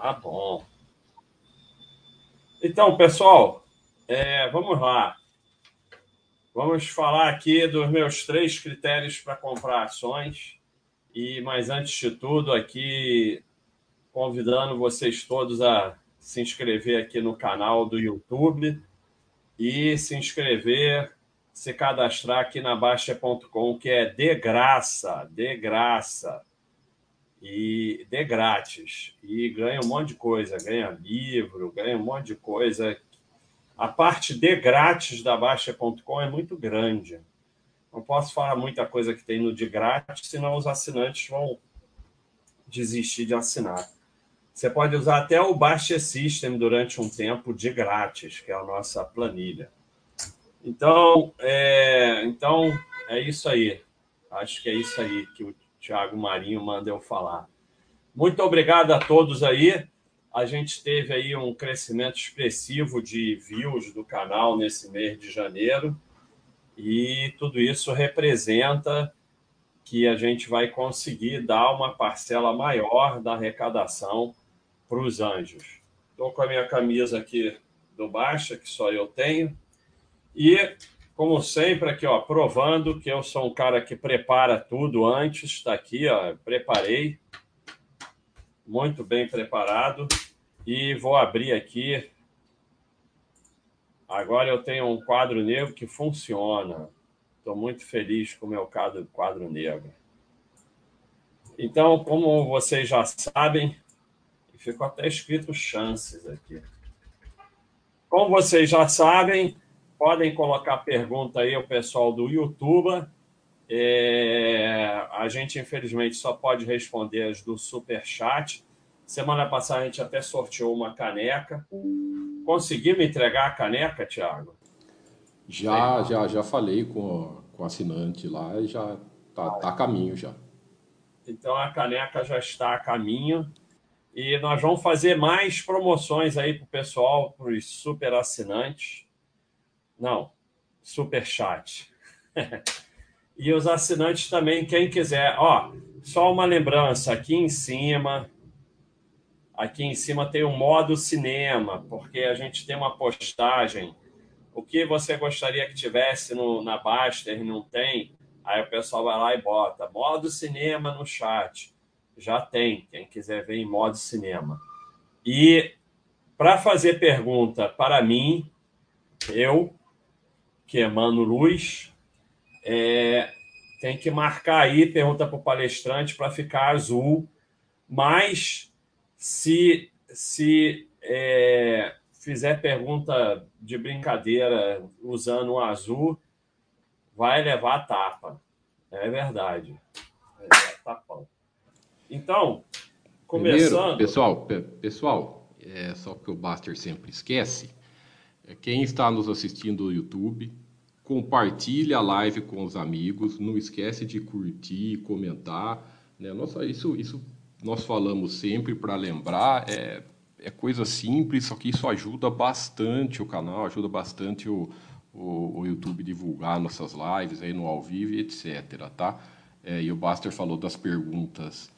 Tá bom. Então, pessoal, é, vamos lá. Vamos falar aqui dos meus três critérios para comprar ações. E, mas antes de tudo, aqui convidando vocês todos a se inscrever aqui no canal do YouTube e se inscrever, se cadastrar aqui na Baixa.com, que é de graça, de graça e de grátis. E ganha um monte de coisa, ganha livro, ganha um monte de coisa. A parte de grátis da Baixa.com é muito grande. Não posso falar muita coisa que tem no de grátis, senão os assinantes vão desistir de assinar. Você pode usar até o Baixa System durante um tempo de grátis, que é a nossa planilha. Então, é, então é isso aí. Acho que é isso aí que o Tiago Marinho manda eu falar. Muito obrigado a todos aí. A gente teve aí um crescimento expressivo de views do canal nesse mês de janeiro. E tudo isso representa que a gente vai conseguir dar uma parcela maior da arrecadação para os anjos. Estou com a minha camisa aqui do Baixa, que só eu tenho. E, como sempre, aqui, ó, provando que eu sou um cara que prepara tudo antes. Está aqui, ó, preparei. Muito bem preparado. E vou abrir aqui. Agora eu tenho um quadro negro que funciona. Estou muito feliz com o meu quadro, quadro negro. Então, como vocês já sabem, ficou até escrito chances aqui. Como vocês já sabem, podem colocar pergunta aí ao pessoal do YouTube. É, a gente, infelizmente, só pode responder as do Super Chat. Semana passada a gente até sorteou uma caneca. Conseguimos entregar a caneca, Thiago? Já, já, já falei com, com o assinante lá e já está tá a caminho já. Então a caneca já está a caminho. E nós vamos fazer mais promoções aí para o pessoal, para os super assinantes. Não, super chat. e os assinantes também, quem quiser. Ó, só uma lembrança, aqui em cima, aqui em cima tem o modo cinema, porque a gente tem uma postagem. O que você gostaria que tivesse no, na Baster não tem? Aí o pessoal vai lá e bota modo cinema no chat já tem, quem quiser ver em modo cinema. E para fazer pergunta para mim, eu, que emano luz, é, tem que marcar aí, pergunta para o palestrante para ficar azul, mas se, se é, fizer pergunta de brincadeira usando o azul, vai levar tapa. É verdade. É tapão. Então, começando. Primeiro, pessoal, pessoal, é só que o Buster sempre esquece. Quem está nos assistindo no YouTube, compartilhe a live com os amigos. Não esquece de curtir, comentar. Né? Nossa, isso, isso nós falamos sempre para lembrar. É, é coisa simples, só que isso ajuda bastante o canal, ajuda bastante o, o, o YouTube divulgar nossas lives aí no ao vivo etc. Tá? É, e o Buster falou das perguntas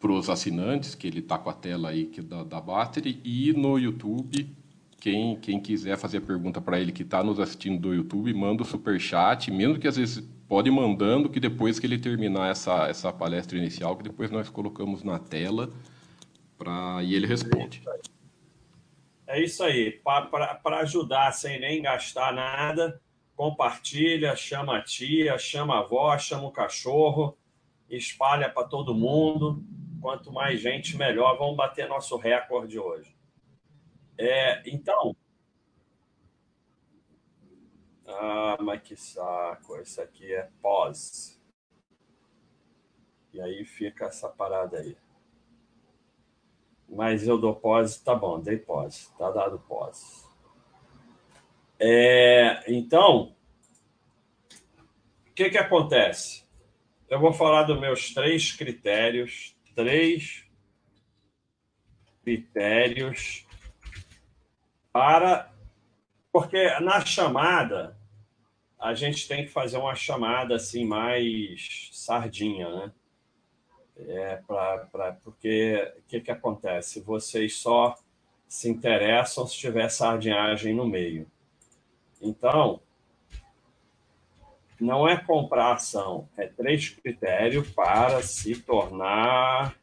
para os assinantes, que ele está com a tela aí que da, da Battery, e no YouTube, quem, quem quiser fazer pergunta para ele que está nos assistindo do YouTube, manda o super chat, mesmo que às vezes pode ir mandando, que depois que ele terminar essa, essa palestra inicial, que depois nós colocamos na tela pra, e ele responde. É isso aí. Para ajudar sem nem gastar nada, compartilha, chama a tia, chama a avó, chama o cachorro, espalha para todo mundo Quanto mais gente, melhor. Vamos bater nosso recorde hoje. É, então. Ah, mas que saco. Esse aqui é pós. E aí fica essa parada aí. Mas eu dou pós, tá bom, dei pós, tá dado pós. É, então, o que, que acontece? Eu vou falar dos meus três critérios três critérios para. Porque na chamada, a gente tem que fazer uma chamada assim mais sardinha, né? É pra, pra, porque o que, que acontece? Vocês só se interessam se tiver sardinhagem no meio. Então, não é comprar ação, é três critérios para se tornar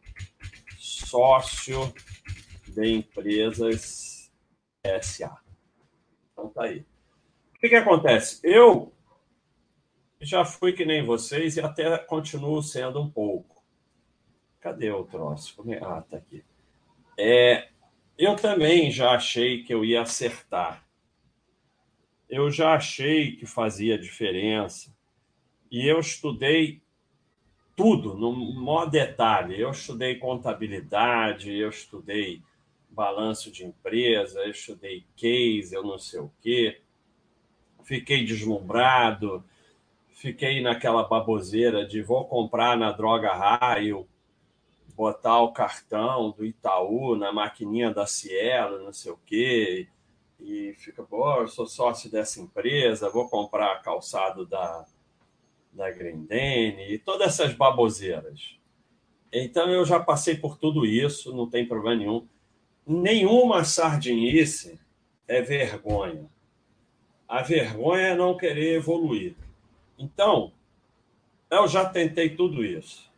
sócio de empresas SA. Então tá aí. O que, que acontece? Eu já fui que nem vocês e até continuo sendo um pouco. Cadê o troço? É? Ah, tá aqui. É, eu também já achei que eu ia acertar. Eu já achei que fazia diferença. E eu estudei tudo, no maior detalhe. Eu estudei contabilidade, eu estudei balanço de empresa, estudei case, eu não sei o quê. Fiquei deslumbrado, fiquei naquela baboseira de vou comprar na droga raio, botar o cartão do Itaú na maquininha da Cielo, não sei o quê, e fica, pô, eu sou sócio dessa empresa, vou comprar calçado da, da Grendene, e todas essas baboseiras. Então eu já passei por tudo isso, não tem problema nenhum. Nenhuma sardinice é vergonha. A vergonha é não querer evoluir. Então, eu já tentei tudo isso.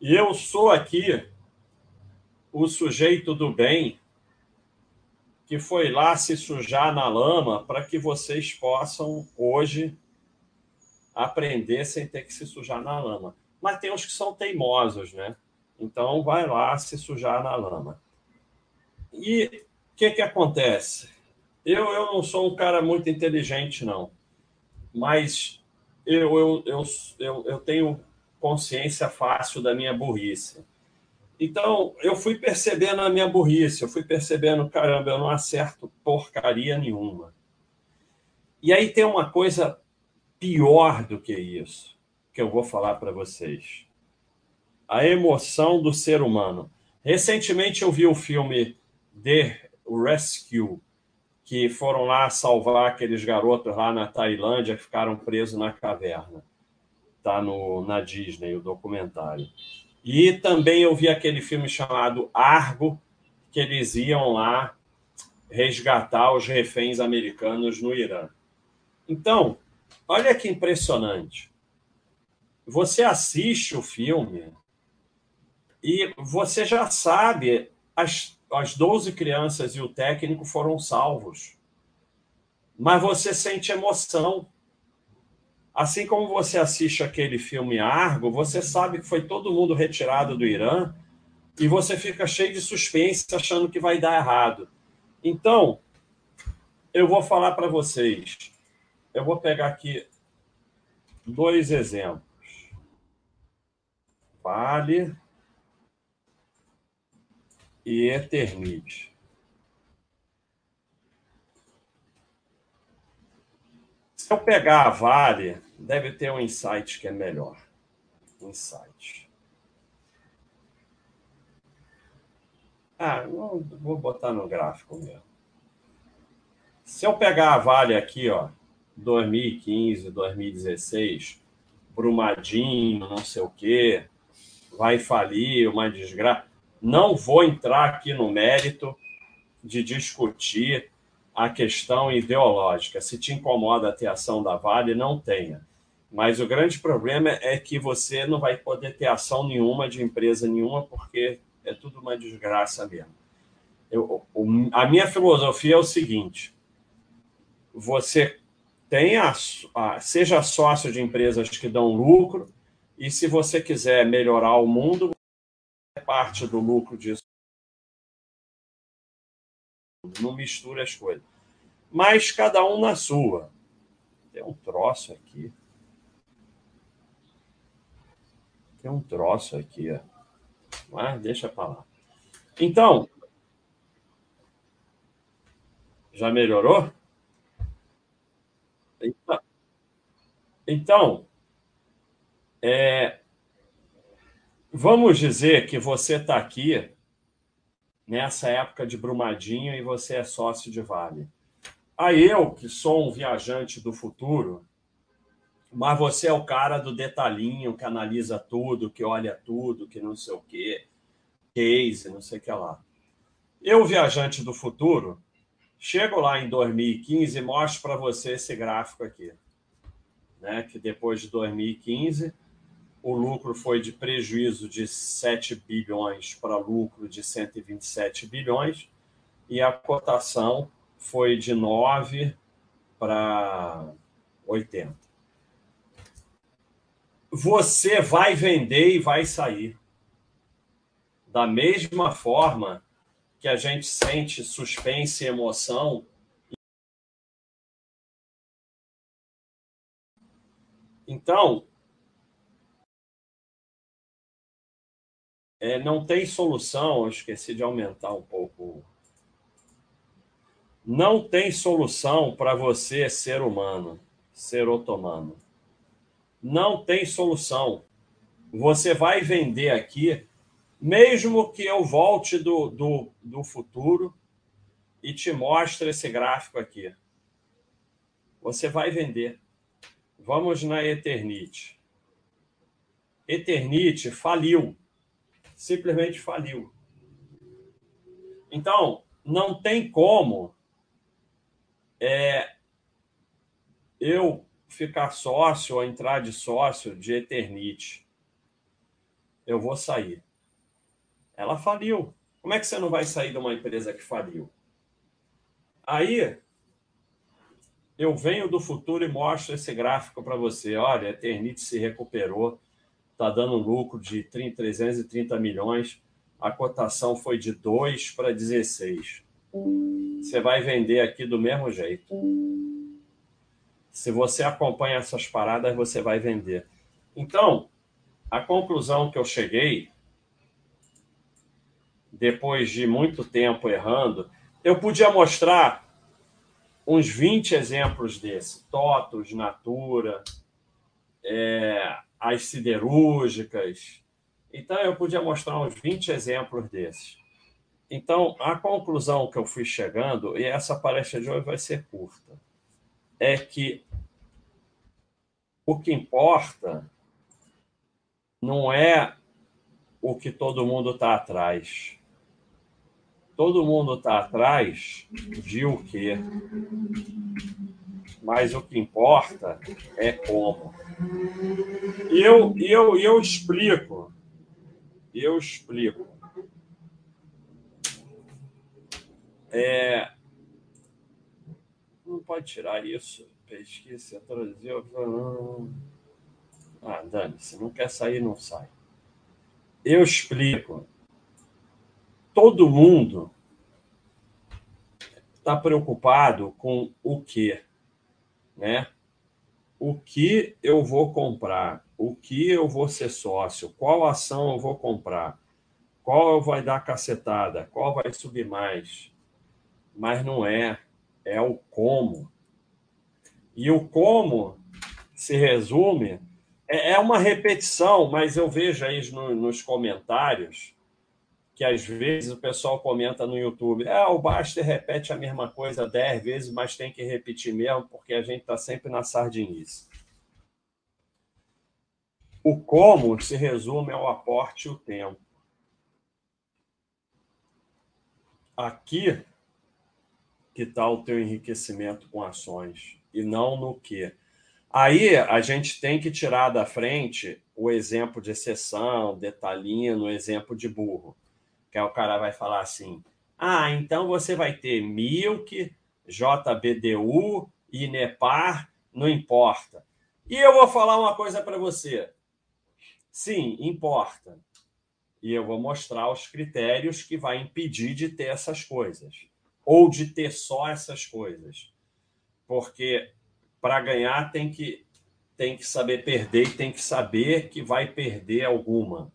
E eu sou aqui o sujeito do bem que foi lá se sujar na lama para que vocês possam hoje aprender sem ter que se sujar na lama. Mas tem uns que são teimosos, né? Então vai lá se sujar na lama. E o que, que acontece? Eu, eu não sou um cara muito inteligente, não. Mas eu, eu, eu, eu, eu tenho consciência fácil da minha burrice. Então, eu fui percebendo a minha burrice, eu fui percebendo, caramba, eu não acerto porcaria nenhuma. E aí tem uma coisa pior do que isso, que eu vou falar para vocês. A emoção do ser humano. Recentemente eu vi o filme The Rescue, que foram lá salvar aqueles garotos lá na Tailândia que ficaram presos na caverna. Está na Disney, o documentário. E também eu vi aquele filme chamado Argo, que eles iam lá resgatar os reféns americanos no Irã. Então, olha que impressionante. Você assiste o filme e você já sabe as as 12 crianças e o técnico foram salvos. Mas você sente emoção. Assim como você assiste aquele filme Argo, você sabe que foi todo mundo retirado do Irã e você fica cheio de suspense achando que vai dar errado. Então, eu vou falar para vocês. Eu vou pegar aqui dois exemplos. Vale e Eternite. Se eu pegar a Vale, deve ter um insight que é melhor. Insight. Ah, não, vou botar no gráfico mesmo. Se eu pegar a Vale aqui, ó, 2015, 2016, Brumadinho, não sei o quê, vai falir, uma desgraça. Não vou entrar aqui no mérito de discutir a questão ideológica. Se te incomoda a ter ação da Vale, não tenha. Mas o grande problema é que você não vai poder ter ação nenhuma de empresa nenhuma, porque é tudo uma desgraça mesmo. Eu, a minha filosofia é o seguinte: você tenha, seja sócio de empresas que dão lucro, e se você quiser melhorar o mundo, parte do lucro disso. Não misture as coisas. Mas cada um na sua. Tem um troço aqui. Tem um troço aqui. Mas deixa para lá. Então, já melhorou? Então, então é, Vamos dizer que você está aqui nessa época de Brumadinho e você é sócio de Vale. Aí eu, que sou um viajante do futuro, mas você é o cara do detalhinho, que analisa tudo, que olha tudo, que não sei o quê, case, não sei o que lá. Eu, viajante do futuro, chego lá em 2015 e mostro para você esse gráfico aqui. Né? Que depois de 2015, o lucro foi de prejuízo de 7 bilhões para lucro de 127 bilhões e a cotação foi de 9 para 80. Você vai vender e vai sair. Da mesma forma que a gente sente suspense e emoção. Então, é, não tem solução. Eu esqueci de aumentar um pouco. Não tem solução para você, ser humano, ser otomano. Não tem solução. Você vai vender aqui mesmo que eu volte do, do, do futuro e te mostre esse gráfico aqui. Você vai vender. Vamos na Eternite. Eternite faliu. Simplesmente faliu. Então, não tem como é, eu ficar sócio ou entrar de sócio de Eternite. Eu vou sair. Ela faliu. Como é que você não vai sair de uma empresa que faliu? Aí eu venho do futuro e mostro esse gráfico para você. Olha, a Eternit se recuperou, está dando lucro de 30, 330 milhões. A cotação foi de 2 para 16. Você vai vender aqui do mesmo jeito. Se você acompanha essas paradas, você vai vender. Então, a conclusão que eu cheguei depois de muito tempo errando, eu podia mostrar uns 20 exemplos desse. Totos, Natura, é, as siderúrgicas. Então, eu podia mostrar uns 20 exemplos desses. Então, a conclusão que eu fui chegando, e essa palestra de hoje vai ser curta, é que o que importa não é o que todo mundo está atrás todo mundo está atrás de o quê? Mas o que importa é como. E eu, eu, eu explico. Eu explico. É... Não pode tirar isso. Pesquisa, traduzir. Ah, Dani, se não quer sair, não sai. Eu explico todo mundo está preocupado com o quê? Né? O que eu vou comprar? O que eu vou ser sócio? Qual ação eu vou comprar? Qual vai dar cacetada? Qual vai subir mais? Mas não é. É o como. E o como se resume. É, é uma repetição, mas eu vejo aí nos comentários que às vezes o pessoal comenta no YouTube, é, o Baster repete a mesma coisa dez vezes, mas tem que repetir mesmo, porque a gente está sempre na sardinice. O como se resume ao aporte e o tempo. Aqui que está o teu enriquecimento com ações, e não no que. Aí a gente tem que tirar da frente o exemplo de exceção, detalhinho, o exemplo de burro que o cara vai falar assim: ah, então você vai ter Milk, JBDU, Inepar, não importa. E eu vou falar uma coisa para você. Sim, importa. E eu vou mostrar os critérios que vai impedir de ter essas coisas. Ou de ter só essas coisas. Porque para ganhar tem que, tem que saber perder e tem que saber que vai perder alguma.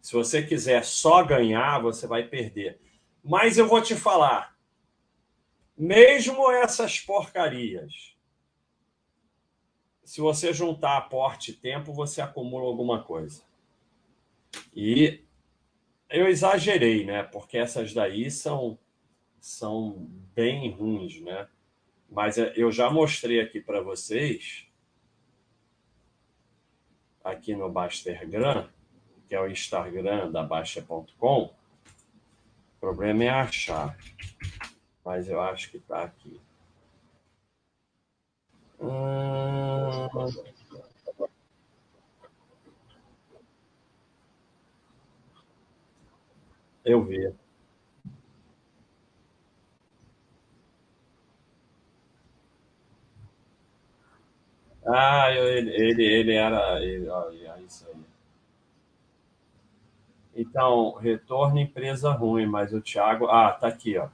Se você quiser só ganhar, você vai perder. Mas eu vou te falar, mesmo essas porcarias, se você juntar aporte e tempo, você acumula alguma coisa. E eu exagerei, né? Porque essas daí são, são bem ruins, né? Mas eu já mostrei aqui para vocês aqui no Bastergram, que é o Instagram da Baixa.com. O problema é achar, mas eu acho que está aqui. Hum... Eu vi. Ah, ele, ele, ele era. Ele, olha, isso aí. Então, retorno empresa ruim, mas o Thiago. Ah, tá aqui, ó.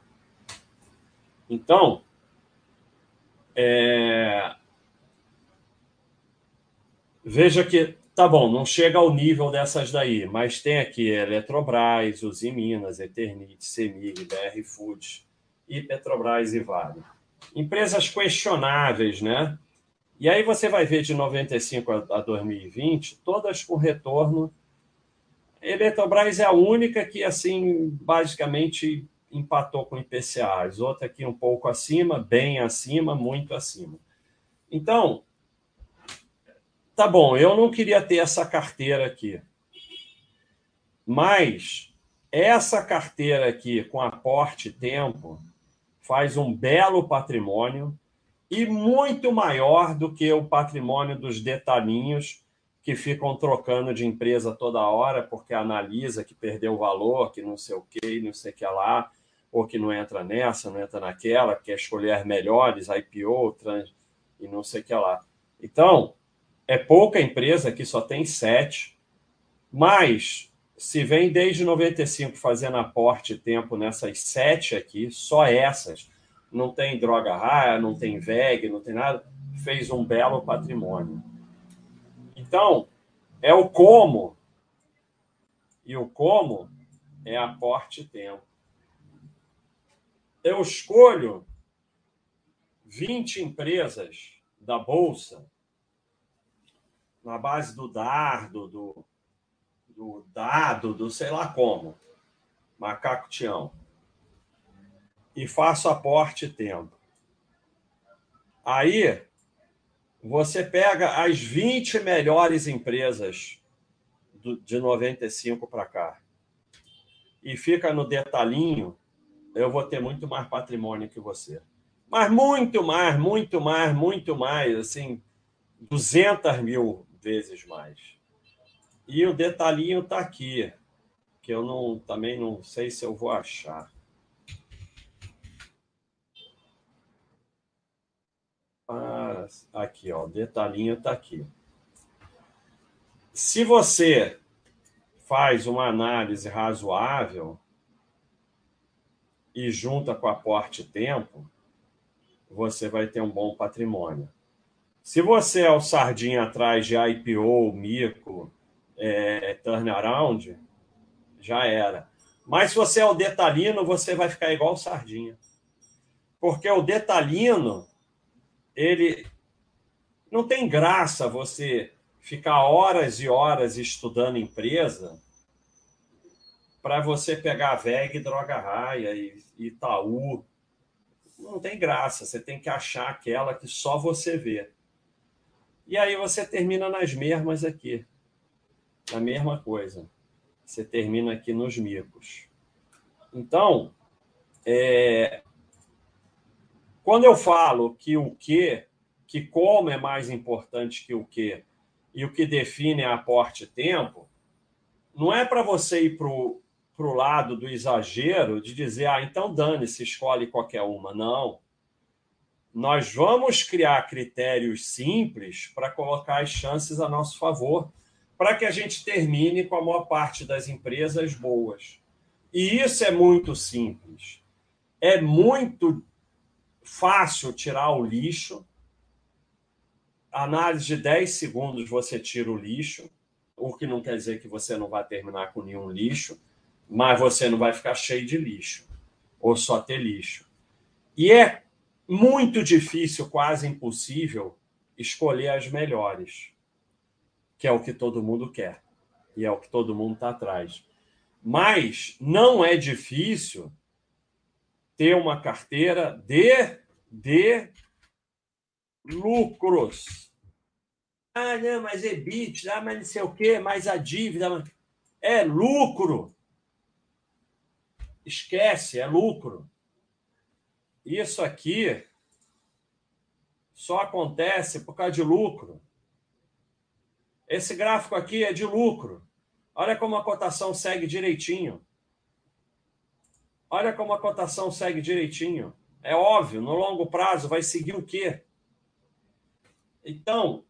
Então, é... veja que tá bom, não chega ao nível dessas daí, mas tem aqui Eletrobras, Uzi Minas, Eternit, Semig, BR Foods e Petrobras e Vale. Empresas questionáveis, né? E aí você vai ver de 95 a 2020, todas com retorno. Eletrobras é a única que, assim, basicamente empatou com o IPCA. As outras aqui um pouco acima, bem acima, muito acima. Então, tá bom, eu não queria ter essa carteira aqui. Mas essa carteira aqui, com aporte tempo, faz um belo patrimônio e muito maior do que o patrimônio dos detalhinhos que ficam trocando de empresa toda hora porque analisa que perdeu valor, que não sei o que, não sei o que lá, ou que não entra nessa, não entra naquela, quer escolher melhores, IPO, trans, e não sei o que lá. Então, é pouca empresa que só tem sete, mas se vem desde 95 fazendo aporte tempo nessas sete aqui, só essas, não tem droga rara, não tem VEG, não tem nada, fez um belo patrimônio. Então, é o como. E o como é aporte tempo. Eu escolho 20 empresas da Bolsa na base do dardo, do, do dado, do sei lá como. Macaco Tião e faço aporte tempo. Aí você pega as 20 melhores empresas do, de 95 para cá e fica no detalhinho, eu vou ter muito mais patrimônio que você. Mas muito mais, muito mais, muito mais, assim, 200 mil vezes mais. E o detalhinho está aqui, que eu não, também não sei se eu vou achar. Ah, aqui, ó, detalhinho está aqui. Se você faz uma análise razoável e junta com aporte tempo, você vai ter um bom patrimônio. Se você é o sardinha atrás de IPO, mico, é, turnaround, já era. Mas se você é o detalhino, você vai ficar igual o sardinha. Porque o detalhino ele não tem graça você ficar horas e horas estudando empresa para você pegar VEG, Droga Raia e Itaú. Não tem graça, você tem que achar aquela que só você vê. E aí você termina nas mesmas aqui. A mesma coisa. Você termina aqui nos micos. Então, é, quando eu falo que o que, que como é mais importante que o que, e o que define é aporte-tempo, não é para você ir para o lado do exagero de dizer, ah, então dane-se, escolhe qualquer uma. Não. Nós vamos criar critérios simples para colocar as chances a nosso favor, para que a gente termine com a maior parte das empresas boas. E isso é muito simples. É muito fácil tirar o lixo. Análise de 10 segundos você tira o lixo, o que não quer dizer que você não vai terminar com nenhum lixo, mas você não vai ficar cheio de lixo, ou só ter lixo. E é muito difícil, quase impossível, escolher as melhores, que é o que todo mundo quer, e é o que todo mundo está atrás. Mas não é difícil ter uma carteira de, de lucros. Ah, não, mas EBIT, ah, mas não sei o quê, mais a dívida. É lucro. Esquece, é lucro. Isso aqui só acontece por causa de lucro. Esse gráfico aqui é de lucro. Olha como a cotação segue direitinho. Olha como a cotação segue direitinho. É óbvio, no longo prazo vai seguir o quê? Então,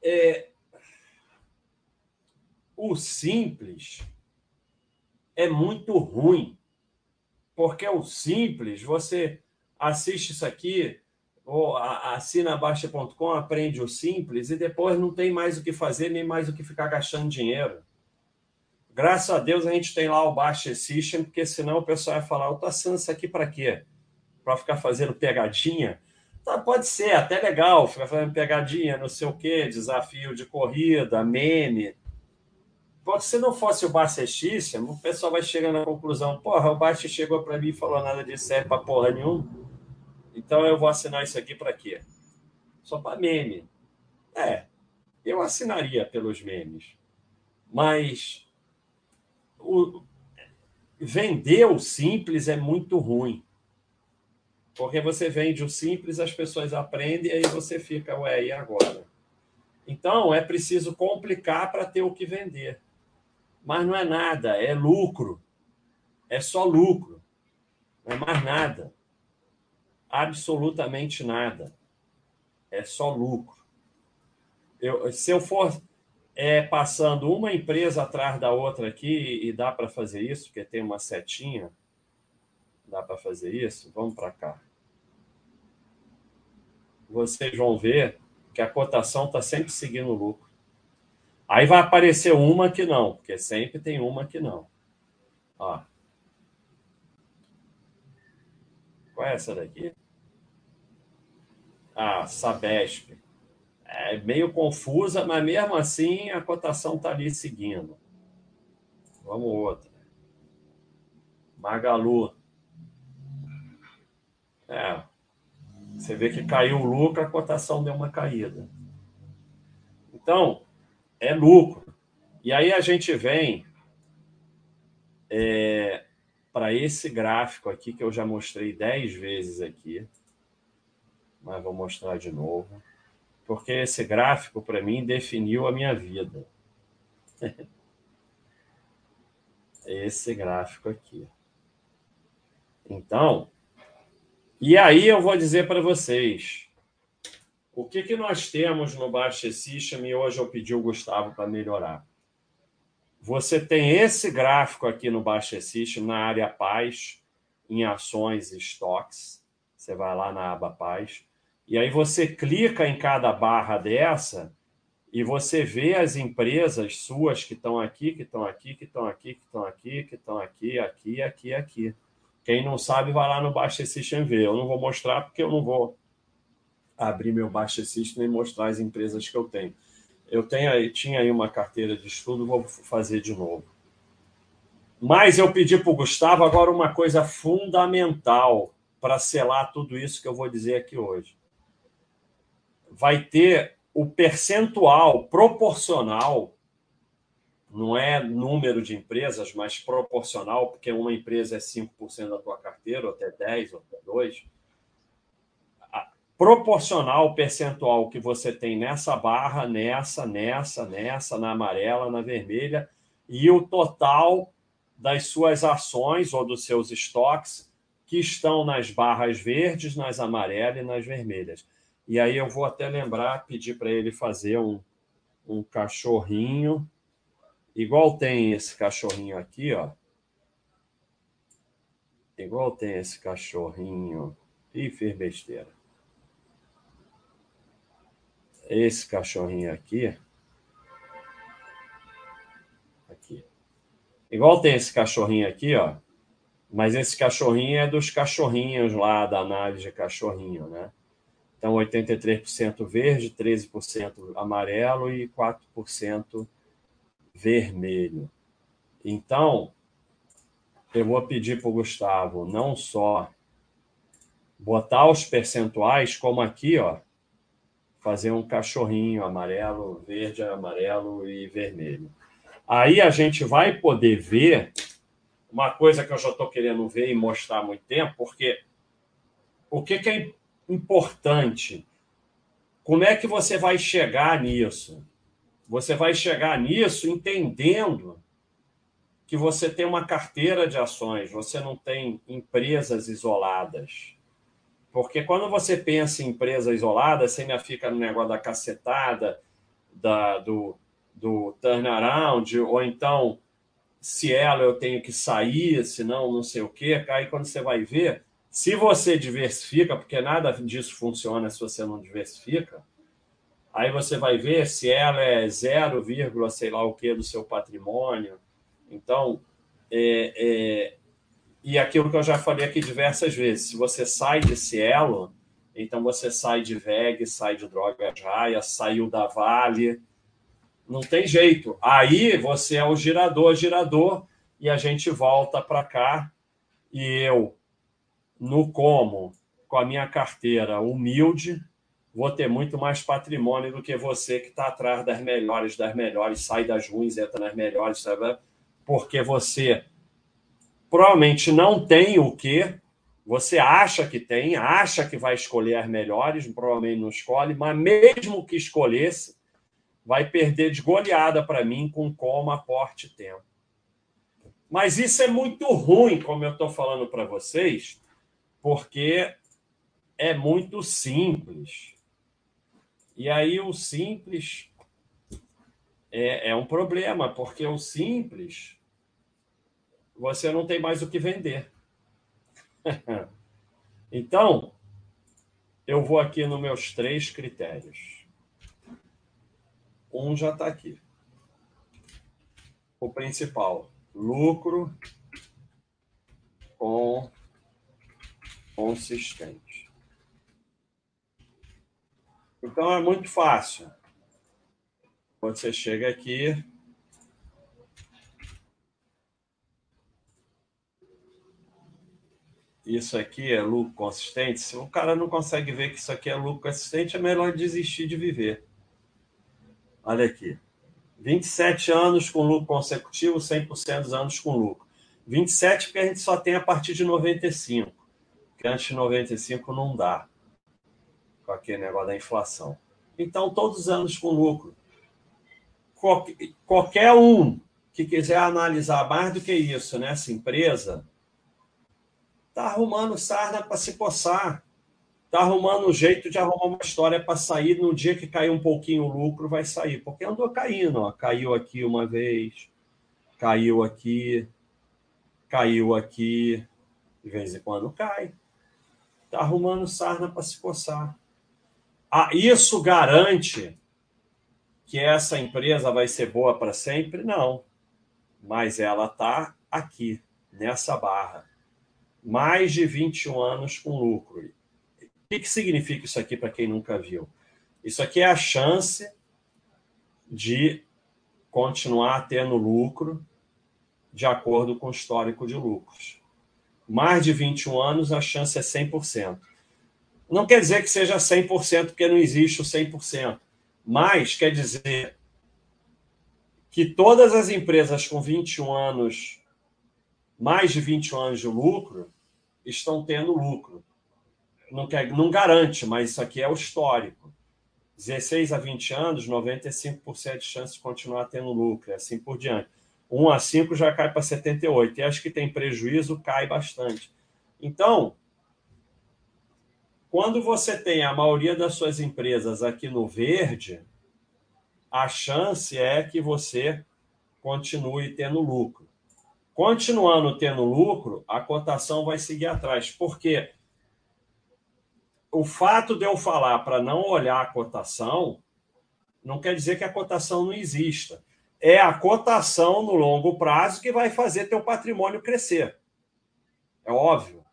é, o simples é muito ruim. Porque o simples, você assiste isso aqui, ou assina baixa.com, aprende o simples e depois não tem mais o que fazer, nem mais o que ficar gastando dinheiro. Graças a Deus a gente tem lá o Baixa System, porque senão o pessoal vai falar: eu tô assinando isso aqui para quê? Para ficar fazendo pegadinha? Tá, pode ser, até legal, ficar fazendo pegadinha, não sei o quê, desafio de corrida, meme. Porque se não fosse o Baixa System, o pessoal vai chegando à conclusão: porra, o Baixa chegou para mim e falou nada disso serve para porra nenhuma. Então eu vou assinar isso aqui para quê? Só para meme. É, eu assinaria pelos memes. Mas o, vender o simples é muito ruim. Porque você vende o simples, as pessoas aprendem e aí você fica, ué, e agora? Então é preciso complicar para ter o que vender. Mas não é nada, é lucro. É só lucro. Não é mais nada absolutamente nada. É só lucro. Eu, se eu for é, passando uma empresa atrás da outra aqui, e dá para fazer isso, porque tem uma setinha, dá para fazer isso, vamos para cá. Vocês vão ver que a cotação está sempre seguindo o lucro. Aí vai aparecer uma que não, porque sempre tem uma que não. Ó. Qual é essa daqui? Ah, Sabesp. É meio confusa, mas mesmo assim a cotação está ali seguindo. Vamos outra. Magalu. É. Você vê que caiu o lucro, a cotação deu uma caída. Então, é lucro. E aí a gente vem é, para esse gráfico aqui que eu já mostrei dez vezes aqui, mas vou mostrar de novo, porque esse gráfico para mim definiu a minha vida. esse gráfico aqui. Então, e aí eu vou dizer para vocês o que, que nós temos no Baixa System e hoje eu pedi o Gustavo para melhorar. Você tem esse gráfico aqui no Baixa System, na área Paz, em ações e estoques. Você vai lá na aba Paz. E aí você clica em cada barra dessa e você vê as empresas suas que estão aqui, que estão aqui, que estão aqui, que estão aqui, que estão aqui, aqui, aqui, aqui. Quem não sabe, vai lá no Baixa System ver. Eu não vou mostrar porque eu não vou abrir meu Baixa System e mostrar as empresas que eu tenho. Eu tenho tinha aí uma carteira de estudo, vou fazer de novo. Mas eu pedi para o Gustavo agora uma coisa fundamental para selar tudo isso que eu vou dizer aqui hoje. Vai ter o percentual proporcional, não é número de empresas, mas proporcional, porque uma empresa é 5% da tua carteira, ou até 10, ou até 2, proporcional percentual que você tem nessa barra, nessa, nessa, nessa, na amarela, na vermelha, e o total das suas ações ou dos seus estoques que estão nas barras verdes, nas amarelas e nas vermelhas. E aí eu vou até lembrar, pedir para ele fazer um, um cachorrinho, igual tem esse cachorrinho aqui, ó. Igual tem esse cachorrinho. Ih, fez besteira esse cachorrinho aqui. Aqui. Igual tem esse cachorrinho aqui, ó. Mas esse cachorrinho é dos cachorrinhos lá da análise de cachorrinho, né? Então, 83% verde, 13% amarelo e 4% vermelho. Então, eu vou pedir para o Gustavo não só botar os percentuais, como aqui, ó, fazer um cachorrinho amarelo, verde, amarelo e vermelho. Aí a gente vai poder ver uma coisa que eu já estou querendo ver e mostrar há muito tempo, porque o que, que é importante? Como é que você vai chegar nisso? Você vai chegar nisso entendendo que você tem uma carteira de ações, você não tem empresas isoladas. Porque quando você pensa em empresa isolada, você ainda fica no negócio da cacetada, da, do, do turnaround, ou então, se ela eu tenho que sair, senão não sei o quê. Aí quando você vai ver, se você diversifica, porque nada disso funciona se você não diversifica, aí você vai ver se ela é 0, sei lá o que do seu patrimônio. Então, é, é, e aquilo que eu já falei aqui diversas vezes, se você sai desse elo, então você sai de VEG, sai de droga raia, saiu da Vale, não tem jeito. Aí você é o girador, girador, e a gente volta para cá e eu, no como, com a minha carteira humilde, vou ter muito mais patrimônio do que você que está atrás das melhores, das melhores, sai das ruins, entra nas melhores, sabe? Porque você provavelmente não tem o que você acha que tem, acha que vai escolher as melhores, provavelmente não escolhe, mas mesmo que escolhesse, vai perder de goleada para mim com como aporte tempo. Mas isso é muito ruim, como eu estou falando para vocês, porque é muito simples. E aí o simples é, é um problema, porque o simples você não tem mais o que vender. então, eu vou aqui nos meus três critérios. Um já está aqui. O principal, lucro com consistente. Então é muito fácil. Você chega aqui, isso aqui é lucro consistente, se o cara não consegue ver que isso aqui é lucro consistente, é melhor desistir de viver. Olha aqui. 27 anos com lucro consecutivo, 100% dos anos com lucro. 27 porque a gente só tem a partir de 95. Porque antes de 95 não dá. Com aquele negócio da inflação. Então, todos os anos com lucro. Qualquer um que quiser analisar mais do que isso nessa empresa, está arrumando sarna para se coçar está arrumando um jeito de arrumar uma história para sair. No dia que cair um pouquinho o lucro, vai sair. Porque andou caindo. Ó. Caiu aqui uma vez, caiu aqui, caiu aqui. De vez em quando cai. Está arrumando sarna para se coçar. Ah, isso garante que essa empresa vai ser boa para sempre? Não. Mas ela está aqui, nessa barra. Mais de 21 anos com lucro. O que, que significa isso aqui para quem nunca viu? Isso aqui é a chance de continuar tendo lucro de acordo com o histórico de lucros. Mais de 21 anos, a chance é 100%. Não quer dizer que seja 100%, porque não existe o 100%, mas quer dizer que todas as empresas com 21 anos, mais de 21 anos de lucro, estão tendo lucro não, quer, não garante, mas isso aqui é o histórico. 16 a 20 anos, 95% de chance de continuar tendo lucro, assim por diante. 1 a 5 já cai para 78. E acho que tem prejuízo, cai bastante. Então, quando você tem a maioria das suas empresas aqui no verde, a chance é que você continue tendo lucro. Continuando tendo lucro, a cotação vai seguir atrás. Por quê? o fato de eu falar para não olhar a cotação não quer dizer que a cotação não exista. É a cotação no longo prazo que vai fazer teu patrimônio crescer. É óbvio.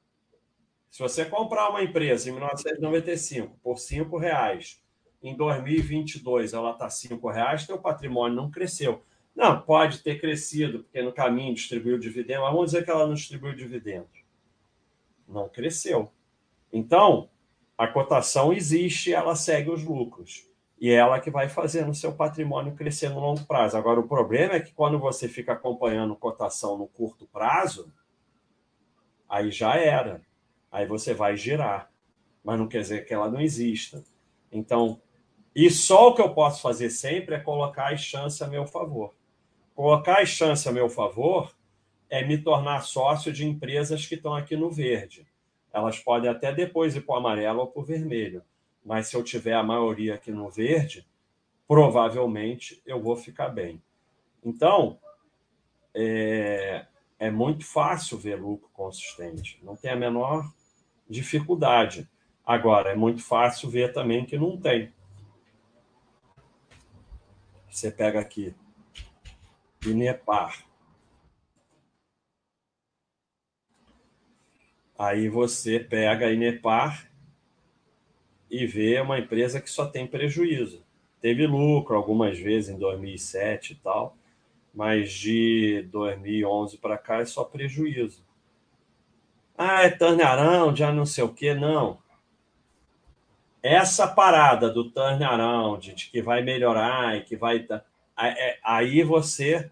Se você comprar uma empresa em 1995 por R$ reais, em 2022 ela está R$ reais, teu patrimônio não cresceu. Não, pode ter crescido, porque no caminho distribuiu dividendo, mas vamos dizer que ela não distribuiu dividendo. Não cresceu. Então, A cotação existe, ela segue os lucros. E é ela que vai fazendo o seu patrimônio crescer no longo prazo. Agora, o problema é que quando você fica acompanhando cotação no curto prazo, aí já era. Aí você vai girar. Mas não quer dizer que ela não exista. Então, e só o que eu posso fazer sempre é colocar as chances a meu favor. Colocar as chances a meu favor é me tornar sócio de empresas que estão aqui no verde. Elas podem até depois ir para o amarelo ou para o vermelho. Mas se eu tiver a maioria aqui no verde, provavelmente eu vou ficar bem. Então, é, é muito fácil ver lucro consistente. Não tem a menor dificuldade. Agora, é muito fácil ver também que não tem. Você pega aqui, Inepar. Aí você pega Inepar e vê uma empresa que só tem prejuízo. Teve lucro algumas vezes em 2007 e tal, mas de 2011 para cá é só prejuízo. Ah, é turnaround, já não sei o que, não essa parada do turnaround, de que vai melhorar e que vai. É, aí você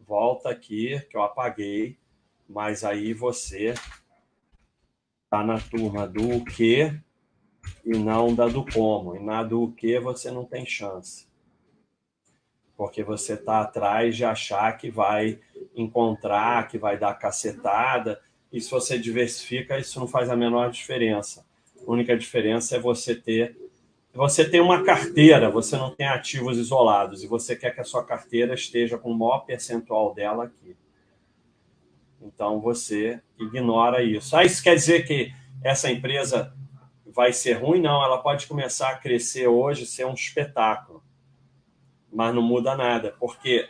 volta aqui, que eu apaguei, mas aí você está na turma do que e não da do como. E na do que você não tem chance. Porque você está atrás de achar que vai encontrar, que vai dar cacetada. E se você diversifica, isso não faz a menor diferença. A única diferença é você ter você tem uma carteira, você não tem ativos isolados e você quer que a sua carteira esteja com o maior percentual dela aqui. Então você ignora isso. Ah, isso quer dizer que essa empresa vai ser ruim? Não, ela pode começar a crescer hoje, ser um espetáculo. Mas não muda nada, porque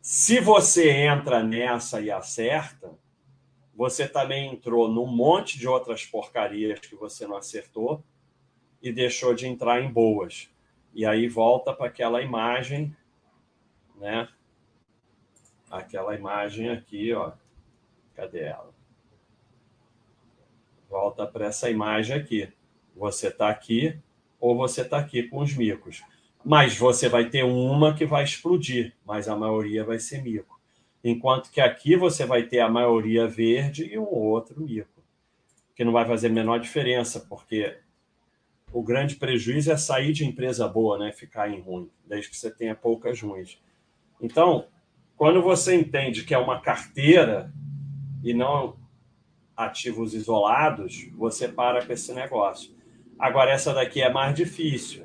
se você entra nessa e acerta, você também entrou num monte de outras porcarias que você não acertou e deixou de entrar em boas. E aí volta para aquela imagem, né? Aquela imagem aqui, ó. Cadê ela? Volta para essa imagem aqui. Você está aqui ou você está aqui com os micos. Mas você vai ter uma que vai explodir, mas a maioria vai ser mico enquanto que aqui você vai ter a maioria verde e um outro mico, que não vai fazer a menor diferença, porque o grande prejuízo é sair de empresa boa, né? ficar em ruim, desde que você tenha poucas ruins. Então, quando você entende que é uma carteira e não ativos isolados, você para com esse negócio. Agora, essa daqui é mais difícil.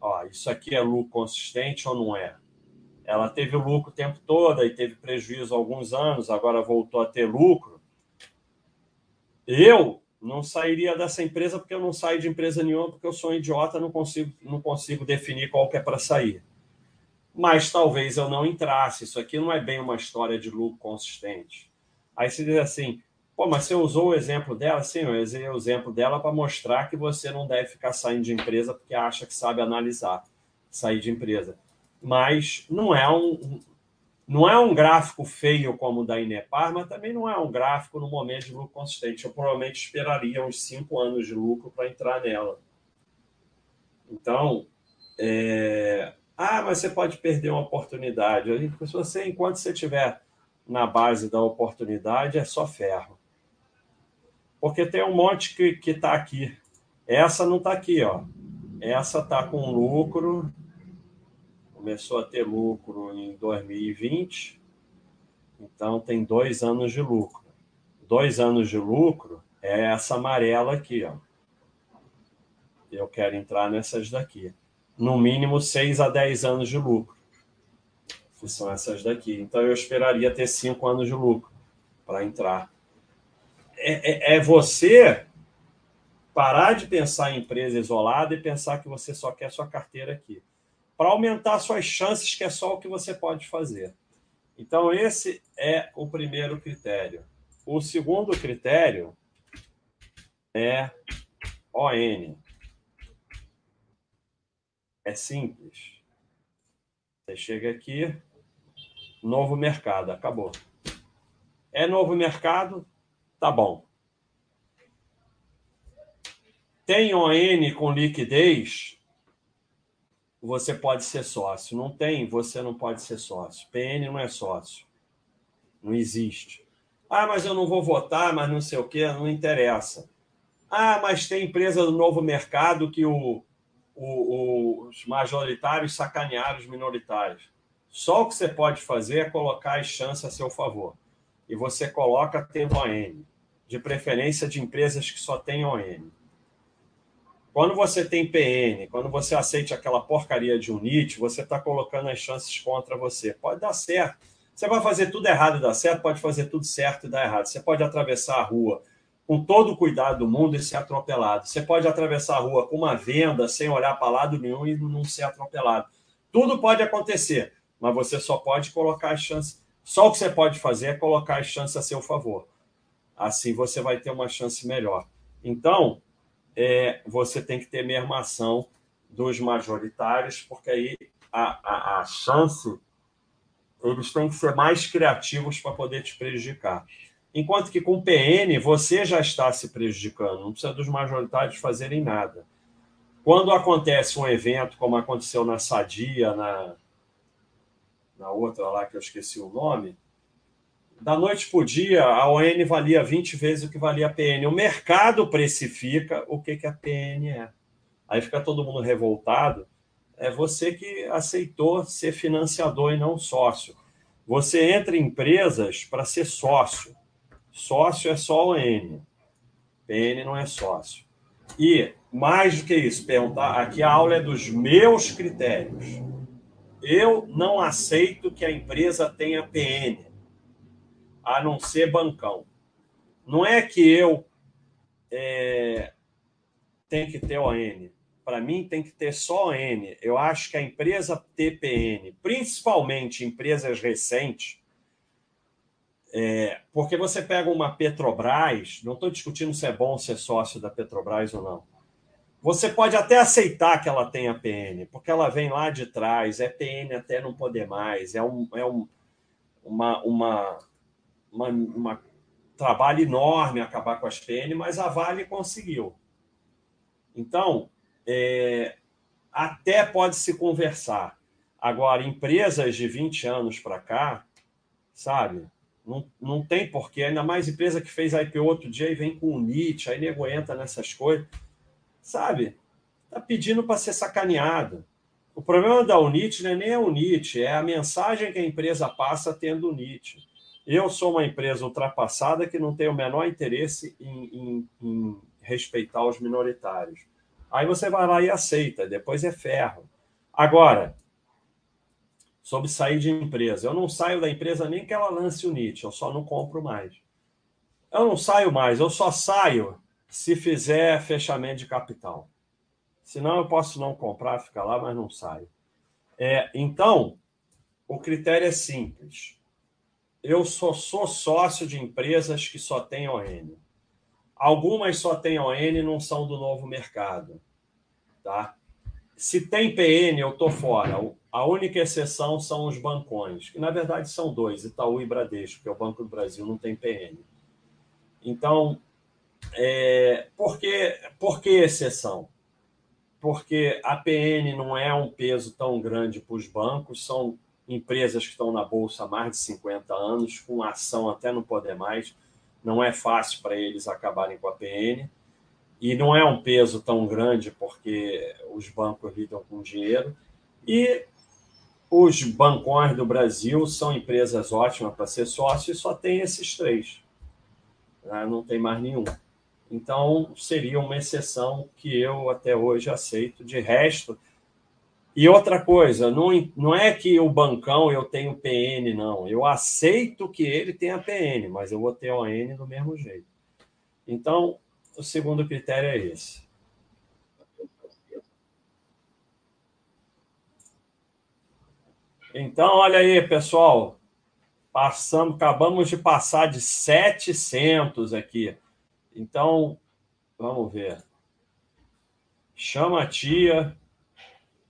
Ó, isso aqui é lucro consistente ou não é? ela teve lucro o tempo todo e teve prejuízo alguns anos, agora voltou a ter lucro. Eu não sairia dessa empresa porque eu não saio de empresa nenhuma, porque eu sou um idiota, não consigo, não consigo definir qual que é para sair. Mas talvez eu não entrasse. Isso aqui não é bem uma história de lucro consistente. Aí se diz assim, pô, mas você usou o exemplo dela? Sim, eu usei o exemplo dela para mostrar que você não deve ficar saindo de empresa porque acha que sabe analisar, sair de empresa mas não é um, não é um gráfico feio como o da Inepar, mas também não é um gráfico no momento de lucro consistente. Eu provavelmente esperaria uns cinco anos de lucro para entrar nela. Então, é... ah, mas você pode perder uma oportunidade. Se você, enquanto você estiver na base da oportunidade, é só ferro. Porque tem um monte que está aqui. Essa não está aqui, ó. Essa está com lucro começou a ter lucro em 2020, então tem dois anos de lucro. Dois anos de lucro é essa amarela aqui, ó. Eu quero entrar nessas daqui. No mínimo 6 a 10 anos de lucro, que são essas daqui. Então eu esperaria ter 5 anos de lucro para entrar. É, é, é você parar de pensar em empresa isolada e pensar que você só quer sua carteira aqui para aumentar suas chances, que é só o que você pode fazer. Então, esse é o primeiro critério. O segundo critério é ON. É simples. Você chega aqui, novo mercado, acabou. É novo mercado, tá bom. tem ON com liquidez, você pode ser sócio. Não tem, você não pode ser sócio. PN não é sócio. Não existe. Ah, mas eu não vou votar, mas não sei o quê, não interessa. Ah, mas tem empresa do novo mercado que o, o, os majoritários sacanearam os minoritários. Só o que você pode fazer é colocar as chances a seu favor. E você coloca tendo ON, de preferência de empresas que só têm ON. Quando você tem PN, quando você aceita aquela porcaria de UNIT, você está colocando as chances contra você. Pode dar certo. Você vai fazer tudo errado e dar certo, pode fazer tudo certo e dar errado. Você pode atravessar a rua com todo o cuidado do mundo e ser atropelado. Você pode atravessar a rua com uma venda sem olhar para lado nenhum e não ser atropelado. Tudo pode acontecer, mas você só pode colocar as chances. Só o que você pode fazer é colocar as chances a seu favor. Assim você vai ter uma chance melhor. Então, é, você tem que ter mesmo ação dos majoritários, porque aí a, a, a chance eles têm que ser mais criativos para poder te prejudicar. Enquanto que com o PN você já está se prejudicando, não precisa dos majoritários fazerem nada. Quando acontece um evento, como aconteceu na Sadia, na, na outra lá que eu esqueci o nome, da noite para o dia, a ON valia 20 vezes o que valia a PN. O mercado precifica o que, que a PN é. Aí fica todo mundo revoltado. É você que aceitou ser financiador e não sócio. Você entra em empresas para ser sócio. Sócio é só ON. PN não é sócio. E, mais do que isso, perguntar, aqui a aula é dos meus critérios. Eu não aceito que a empresa tenha PN a não ser bancão. Não é que eu é, tenho que ter ON. Para mim, tem que ter só ON. Eu acho que a empresa TPN, principalmente empresas recentes, é, porque você pega uma Petrobras, não estou discutindo se é bom ser sócio da Petrobras ou não. Você pode até aceitar que ela tenha PN, porque ela vem lá de trás, é PN até não poder mais, é um, é um, uma, uma uma, uma trabalho enorme acabar com as PN, mas a Vale conseguiu. Então, é, até pode se conversar. Agora, empresas de 20 anos para cá, sabe? Não, não tem porquê, ainda mais empresa que fez IPO outro dia e vem com o NIT, aí nego entra nessas coisas, sabe? Tá pedindo para ser sacaneado. O problema da Unit não é nem a Unit, é a mensagem que a empresa passa tendo o NIT. Eu sou uma empresa ultrapassada que não tem o menor interesse em, em, em respeitar os minoritários. Aí você vai lá e aceita, depois é ferro. Agora, sobre sair de empresa. Eu não saio da empresa nem que ela lance o NIT, eu só não compro mais. Eu não saio mais, eu só saio se fizer fechamento de capital. Senão eu posso não comprar, ficar lá, mas não saio. É, então, o critério é simples eu só sou sócio de empresas que só têm ON. Algumas só têm ON e não são do novo mercado. Tá? Se tem PN, eu estou fora. A única exceção são os bancões, que na verdade são dois, Itaú e Bradesco, que é o Banco do Brasil, não tem PN. Então, é, por, que, por que exceção? Porque a PN não é um peso tão grande para os bancos, são empresas que estão na bolsa há mais de 50 anos, com ação até não poder mais. Não é fácil para eles acabarem com a PN. E não é um peso tão grande porque os bancos lidam com dinheiro. E os bancões do Brasil são empresas ótimas para ser sócio e só tem esses três. Né? Não tem mais nenhum. Então, seria uma exceção que eu até hoje aceito. De resto, e outra coisa, não, não é que o bancão eu tenho PN, não. Eu aceito que ele tenha PN, mas eu vou ter ON do mesmo jeito. Então, o segundo critério é esse. Então, olha aí, pessoal. Passamos, acabamos de passar de 700 aqui. Então, vamos ver. Chama a tia.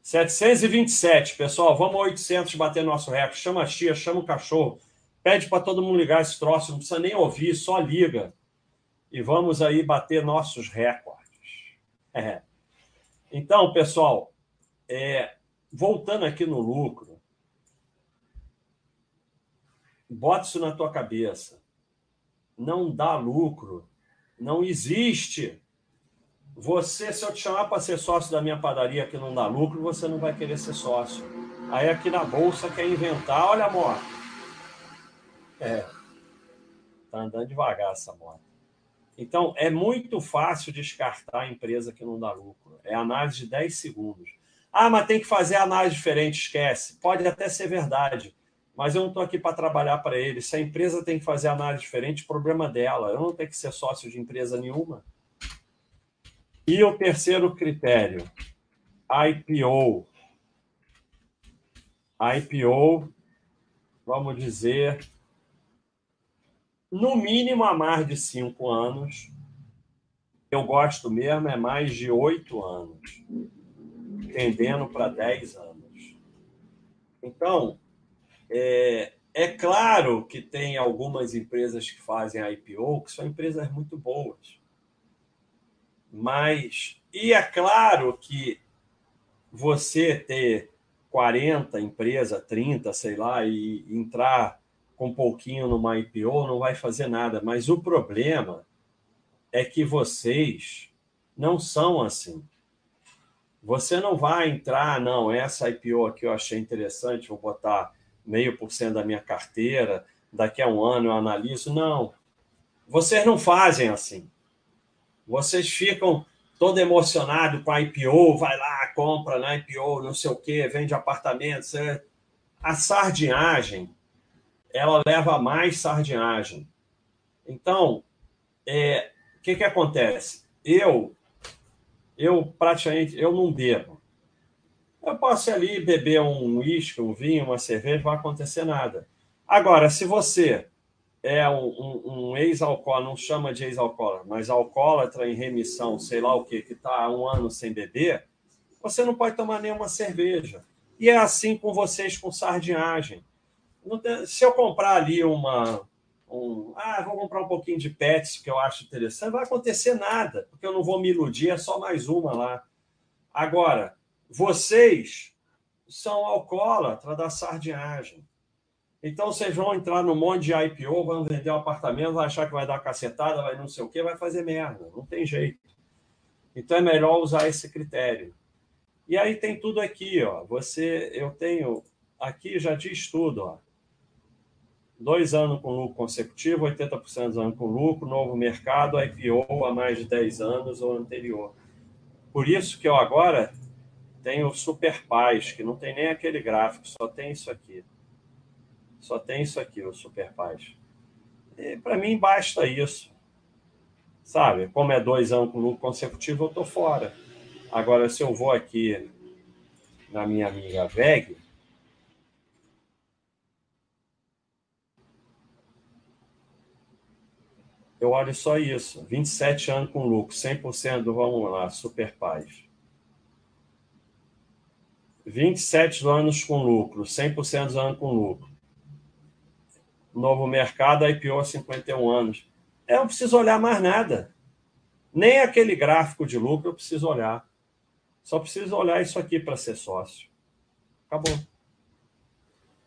727, pessoal. Vamos a 800 bater nosso recorde. Chama a tia, chama o cachorro. Pede para todo mundo ligar esse troço. Não precisa nem ouvir, só liga. E vamos aí bater nossos recordes. É. Então, pessoal, é, voltando aqui no lucro, bota isso na tua cabeça. Não dá lucro. Não existe. Você, se eu te chamar para ser sócio da minha padaria que não dá lucro, você não vai querer ser sócio. Aí aqui na bolsa quer inventar, olha a moto. É. Tá andando devagar essa moto. Então, é muito fácil descartar a empresa que não dá lucro. É análise de 10 segundos. Ah, mas tem que fazer análise diferente, esquece. Pode até ser verdade, mas eu não estou aqui para trabalhar para ele. Se a empresa tem que fazer análise diferente, problema dela. Eu não tenho que ser sócio de empresa nenhuma. E o terceiro critério, IPO. IPO, vamos dizer, no mínimo há mais de cinco anos. Eu gosto mesmo é mais de oito anos, tendendo para dez anos. Então, é, é claro que tem algumas empresas que fazem IPO que são empresas muito boas. Mas, e é claro que você ter 40 empresas, 30, sei lá, e entrar com pouquinho numa IPO não vai fazer nada. Mas o problema é que vocês não são assim. Você não vai entrar, não, essa IPO aqui eu achei interessante, vou botar meio por cento da minha carteira, daqui a um ano eu analiso. Não. Vocês não fazem assim. Vocês ficam todo emocionado com a IPO, vai lá, compra na IPO, não sei o quê, vende apartamentos. A sardinhagem ela leva mais sardinhagem. Então, é, o que, que acontece? Eu, eu praticamente, eu não bebo. Eu posso ir ali beber um uísque, um vinho, uma cerveja, não vai acontecer nada. Agora, se você é um, um, um ex-alcoólatra, não chama de ex-alcoólatra, mas alcoólatra em remissão, sei lá o que, que está há um ano sem beber, você não pode tomar nenhuma cerveja. E é assim com vocês com sardinhagem se eu comprar ali uma. Um, ah, vou comprar um pouquinho de pets que eu acho interessante, não vai acontecer nada, porque eu não vou me iludir, é só mais uma lá. Agora, vocês são alcoólatras da sardinhagem. Então vocês vão entrar no monte de IPO, vão vender um apartamento, vai achar que vai dar cacetada, vai não sei o que, vai fazer merda. Não tem jeito. Então é melhor usar esse critério. E aí tem tudo aqui, ó. Você, eu tenho aqui já diz tudo, ó dois anos com lucro consecutivo, 80% dos anos com lucro, novo mercado, IPO há mais de 10 anos ou anterior. Por isso que eu agora tenho o Super Paz, que não tem nem aquele gráfico, só tem isso aqui. Só tem isso aqui, o Super Paz. Para mim, basta isso. Sabe? Como é dois anos com lucro consecutivo, eu estou fora. Agora, se eu vou aqui na minha amiga VEG, eu olho só isso. 27 anos com lucro, 100% do, vamos lá, Super Paz. 27 anos com lucro, 100% dos anos com lucro. Novo mercado, IPO há 51 anos. Eu não preciso olhar mais nada. Nem aquele gráfico de lucro eu preciso olhar. Só preciso olhar isso aqui para ser sócio. Acabou.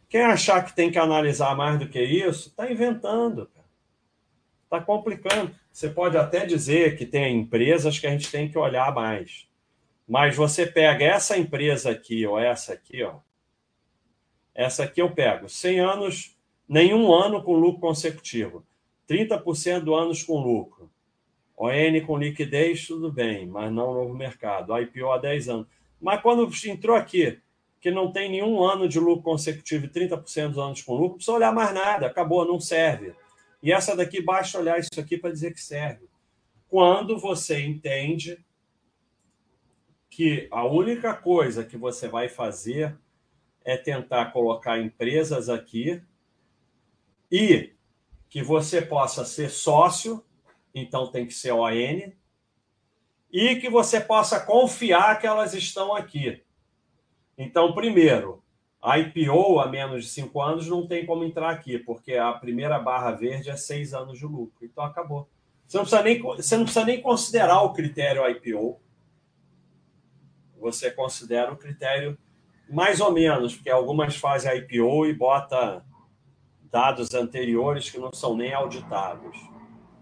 Quem achar que tem que analisar mais do que isso, está inventando. Está complicando. Você pode até dizer que tem empresas que a gente tem que olhar mais. Mas você pega essa empresa aqui, ou essa aqui, ó. Essa aqui eu pego 100 anos, nenhum ano com lucro consecutivo. 30% do anos com lucro. ON com liquidez, tudo bem, mas não novo mercado. IPO há 10 anos. Mas quando entrou aqui, que não tem nenhum ano de lucro consecutivo e 30% dos anos com lucro, não precisa olhar mais nada, acabou, não serve. E essa daqui, basta olhar isso aqui para dizer que serve. Quando você entende que a única coisa que você vai fazer é tentar colocar empresas aqui e que você possa ser sócio, então tem que ser ON, e que você possa confiar que elas estão aqui. Então, primeiro, a IPO a menos de cinco anos não tem como entrar aqui, porque a primeira barra verde é seis anos de lucro. Então acabou. Você não precisa nem, você não precisa nem considerar o critério IPO. você considera o critério mais ou menos, porque algumas fazem IPO e bota dados anteriores que não são nem auditados.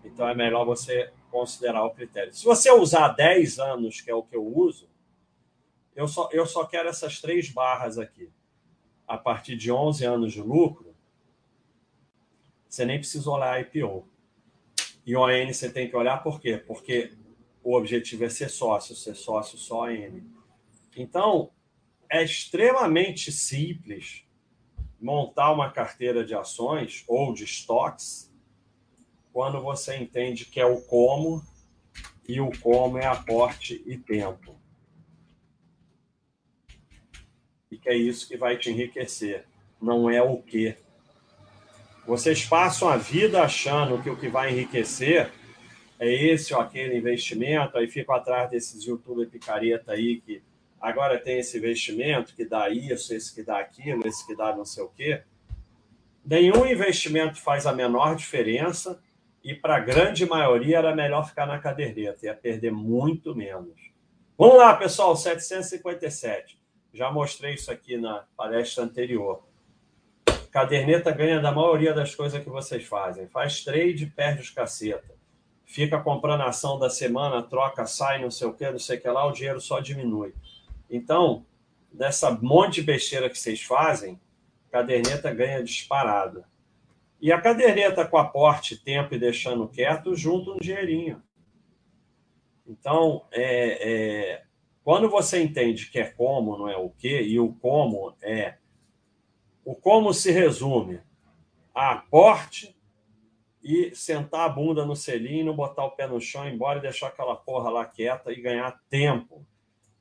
Então é melhor você considerar o critério. Se você usar 10 anos, que é o que eu uso, eu só, eu só quero essas três barras aqui. A partir de 11 anos de lucro, você nem precisa olhar IPO. E ON você tem que olhar por quê? Porque o objetivo é ser sócio, ser sócio só ON. Então, é extremamente simples montar uma carteira de ações ou de estoques quando você entende que é o como e o como é aporte e tempo. E que é isso que vai te enriquecer, não é o que. Vocês passam a vida achando que o que vai enriquecer é esse ou aquele investimento, aí ficam atrás desses youtuber picareta aí que agora tem esse investimento que dá isso, esse que dá aquilo, esse que dá não sei o quê. Nenhum investimento faz a menor diferença e para a grande maioria era melhor ficar na caderneta, ia perder muito menos. Vamos lá, pessoal, 757. Já mostrei isso aqui na palestra anterior. Caderneta ganha da maioria das coisas que vocês fazem. Faz trade, perde os caceta. Fica comprando ação da semana, troca, sai, não sei o que, não sei o que lá, o dinheiro só diminui. Então, dessa monte de besteira que vocês fazem, caderneta ganha disparado. E a caderneta com aporte, tempo e deixando quieto, junto um dinheirinho. Então, é, é, quando você entende que é como, não é o que, e o como é. O como se resume a aporte e sentar a bunda no selinho, botar o pé no chão, embora e deixar aquela porra lá quieta e ganhar tempo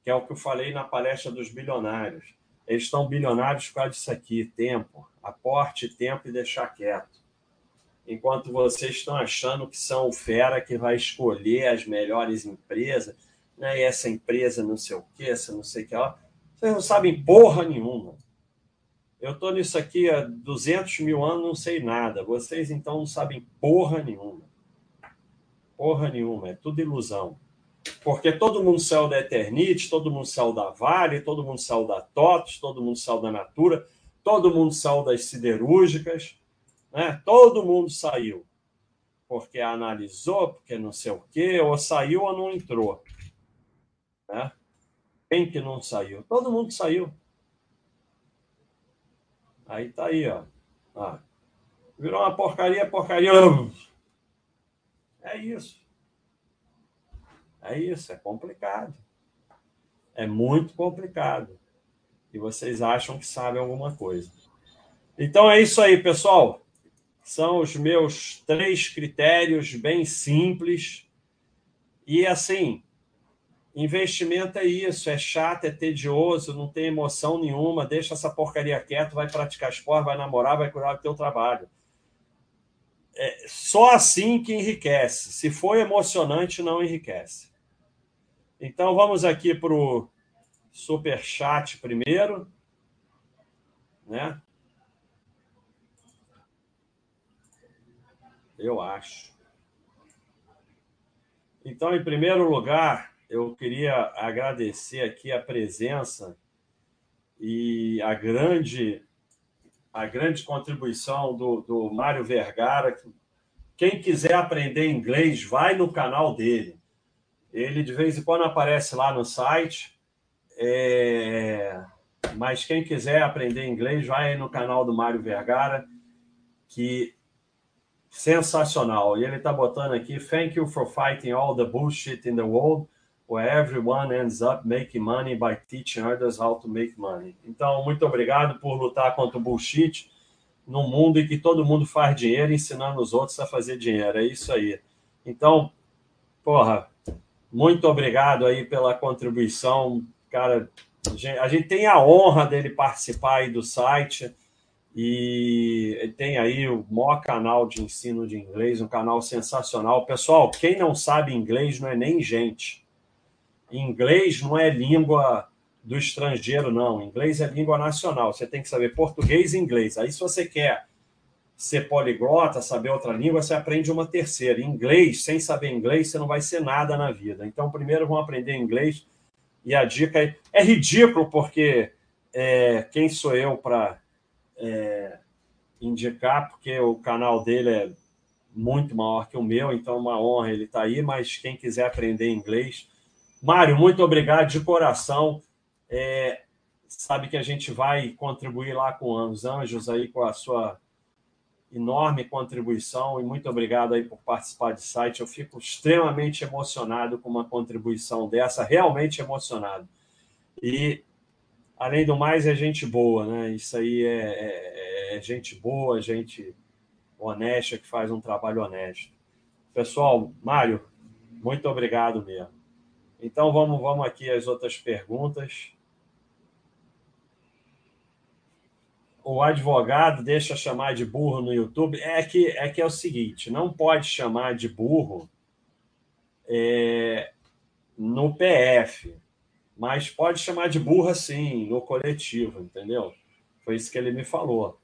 que é o que eu falei na palestra dos bilionários. Eles estão bilionários por causa disso aqui: tempo, aporte, tempo e deixar quieto. Enquanto vocês estão achando que são o fera que vai escolher as melhores empresas, né? e essa empresa não sei o que, essa não sei o que lá, vocês não sabem porra nenhuma. Eu estou nisso aqui há 200 mil anos, não sei nada. Vocês então não sabem porra nenhuma. Porra nenhuma, é tudo ilusão. Porque todo mundo saiu da Eternite, todo mundo saiu da Vale, todo mundo saiu da TOTS, todo mundo saiu da Natura, todo mundo saiu das siderúrgicas, né? todo mundo saiu. Porque analisou, porque não sei o quê, ou saiu ou não entrou. Né? Quem que não saiu? Todo mundo saiu. Aí tá aí, ó. Ah, virou uma porcaria, porcaria. É isso. É isso, é complicado. É muito complicado. E vocês acham que sabem alguma coisa. Então é isso aí, pessoal. São os meus três critérios bem simples. E assim, investimento é isso, é chato, é tedioso, não tem emoção nenhuma, deixa essa porcaria quieto, vai praticar esporte, vai namorar, vai cuidar do teu trabalho. É só assim que enriquece. Se for emocionante, não enriquece. Então vamos aqui para o super chat primeiro, né? Eu acho. Então, em primeiro lugar, eu queria agradecer aqui a presença e a grande a grande contribuição do, do Mário Vergara. Quem quiser aprender inglês, vai no canal dele. Ele de vez em quando aparece lá no site. É... Mas quem quiser aprender inglês, vai no canal do Mário Vergara, que sensacional. E ele está botando aqui: Thank you for fighting all the bullshit in the world, where everyone ends up making money by teaching others how to make money. Então, muito obrigado por lutar contra o bullshit num mundo em que todo mundo faz dinheiro ensinando os outros a fazer dinheiro. É isso aí. Então, porra, muito obrigado aí pela contribuição, cara. A gente tem a honra dele participar aí do site e tem aí o maior canal de ensino de inglês, um canal sensacional. Pessoal, quem não sabe inglês não é nem gente. Inglês não é língua do estrangeiro, não. Inglês é língua nacional. Você tem que saber português e inglês. Aí, se você quer ser poliglota, saber outra língua, você aprende uma terceira. Inglês, sem saber inglês, você não vai ser nada na vida. Então, primeiro vamos aprender inglês E a dica é, é ridículo, porque é, quem sou eu para é, indicar, porque o canal dele é muito maior que o meu, então é uma honra ele estar tá aí, mas quem quiser aprender inglês. Mário, muito obrigado de coração. É, sabe que a gente vai contribuir lá com os anjos aí com a sua enorme contribuição e muito obrigado aí por participar do site. Eu fico extremamente emocionado com uma contribuição dessa, realmente emocionado. E além do mais é gente boa, né? Isso aí é, é, é gente boa, gente honesta que faz um trabalho honesto. Pessoal, Mário, muito obrigado mesmo. Então vamos, vamos aqui às outras perguntas. O advogado deixa chamar de burro no YouTube é que é que é o seguinte, não pode chamar de burro é, no PF, mas pode chamar de burra sim no coletivo, entendeu? Foi isso que ele me falou.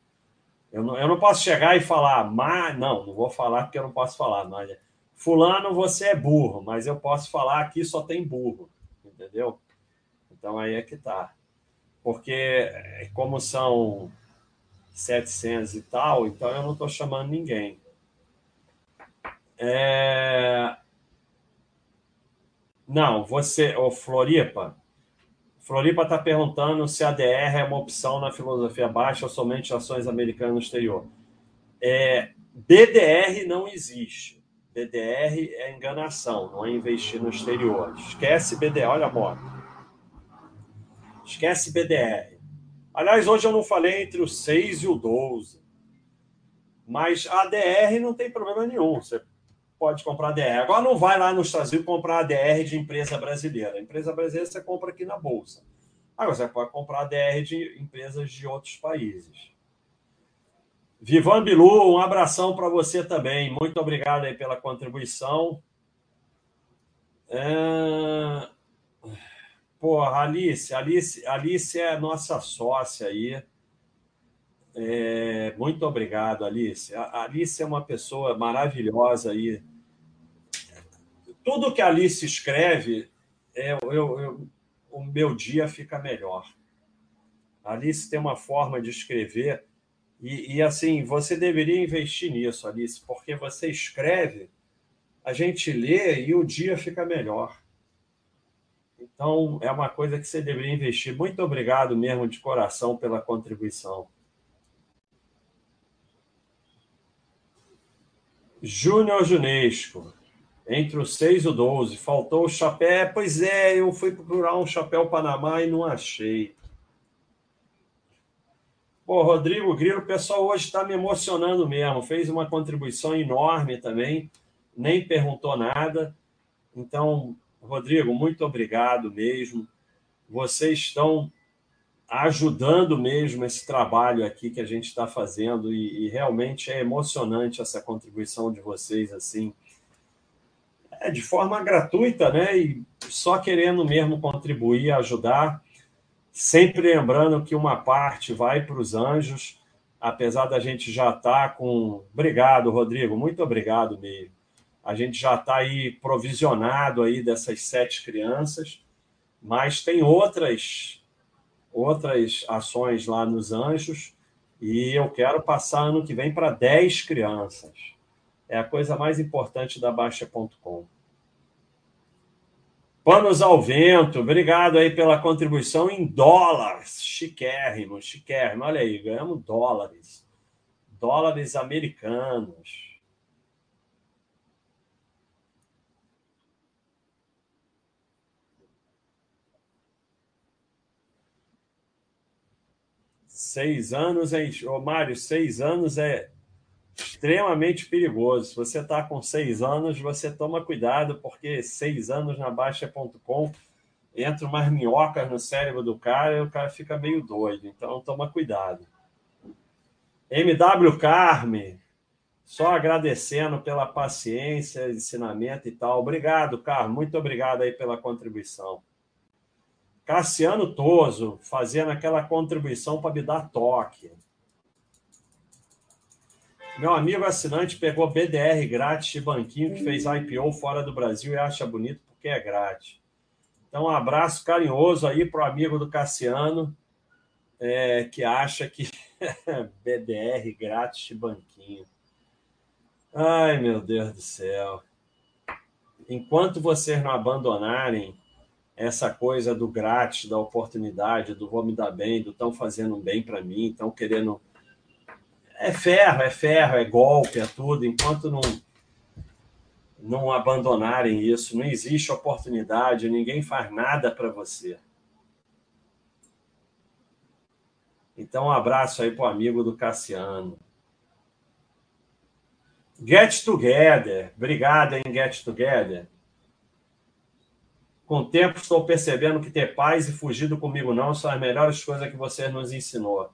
Eu não, eu não posso chegar e falar, mas não, não vou falar porque eu não posso falar. Mas, fulano, você é burro, mas eu posso falar aqui só tem burro, entendeu? Então aí é que tá. Porque como são 700 e tal, então eu não estou chamando ninguém. É... Não, você, o Floripa. Floripa está perguntando se a DR é uma opção na filosofia baixa ou somente ações americanas no exterior. É, BDR não existe. BDR é enganação, não é investir no exterior. Esquece BDR, olha a moto. Esquece BDR. Aliás, hoje eu não falei entre o 6 e o 12. Mas a DR não tem problema nenhum. Você pode comprar DR. Agora não vai lá no Estados Unidos comprar a DR de empresa brasileira. Empresa brasileira você compra aqui na Bolsa. Agora você pode comprar a DR de empresas de outros países. Vivan Bilu, um abração para você também. Muito obrigado aí pela contribuição. É... Porra, Alice, Alice, Alice é nossa sócia aí. É, muito obrigado, Alice. A Alice é uma pessoa maravilhosa aí. Tudo que a Alice escreve, é, eu, eu, o meu dia fica melhor. A Alice tem uma forma de escrever e, e, assim, você deveria investir nisso, Alice, porque você escreve, a gente lê e o dia fica melhor. Então, é uma coisa que você deveria investir. Muito obrigado mesmo de coração pela contribuição. Júnior Junesco, entre os 6 e o 12, faltou o chapéu. Pois é, eu fui procurar um chapéu Panamá e não achei. Pô, Rodrigo Grilo, o pessoal hoje está me emocionando mesmo. Fez uma contribuição enorme também, nem perguntou nada. Então, Rodrigo, muito obrigado mesmo. Vocês estão ajudando mesmo esse trabalho aqui que a gente está fazendo e, e, realmente é emocionante essa contribuição de vocês assim. É de forma gratuita né? E só querendo mesmo contribuir ajudar. Sempre lembrando que uma parte vai para os anjos apesar da gente já estar tá com obrigado Rodrigo muito obrigado mesmo a gente já está aí provisionado aí dessas sete crianças, mas tem outras outras ações lá nos Anjos e eu quero passar ano que vem para 10 crianças. É a coisa mais importante da Baixa.com. Panos ao vento, obrigado aí pela contribuição em dólares. Chiquérrimo, chiquérrimo. Olha aí, ganhamos dólares. Dólares americanos. Seis anos é. Ô, Mário, seis anos é extremamente perigoso. Se você está com seis anos, você toma cuidado, porque seis anos na Baixa.com entra umas minhocas no cérebro do cara e o cara fica meio doido. Então, toma cuidado. MW Carme, só agradecendo pela paciência, ensinamento e tal. Obrigado, Carmo. Muito obrigado aí pela contribuição. Cassiano Toso fazendo aquela contribuição para me dar toque. Meu amigo assinante pegou BDR grátis de banquinho que fez IPO fora do Brasil e acha bonito porque é grátis. Então, um abraço carinhoso aí para o amigo do Cassiano, é, que acha que BDR grátis de banquinho. Ai, meu Deus do céu. Enquanto vocês não abandonarem essa coisa do grátis, da oportunidade, do vou me dar bem, do estão fazendo bem para mim, estão querendo. É ferro, é ferro, é golpe, é tudo. Enquanto não, não abandonarem isso, não existe oportunidade, ninguém faz nada para você. Então, um abraço aí para o amigo do Cassiano. Get Together. Obrigado, hein, Get Together. Com o tempo, estou percebendo que ter paz e fugir do comigo não são as melhores coisas que você nos ensinou.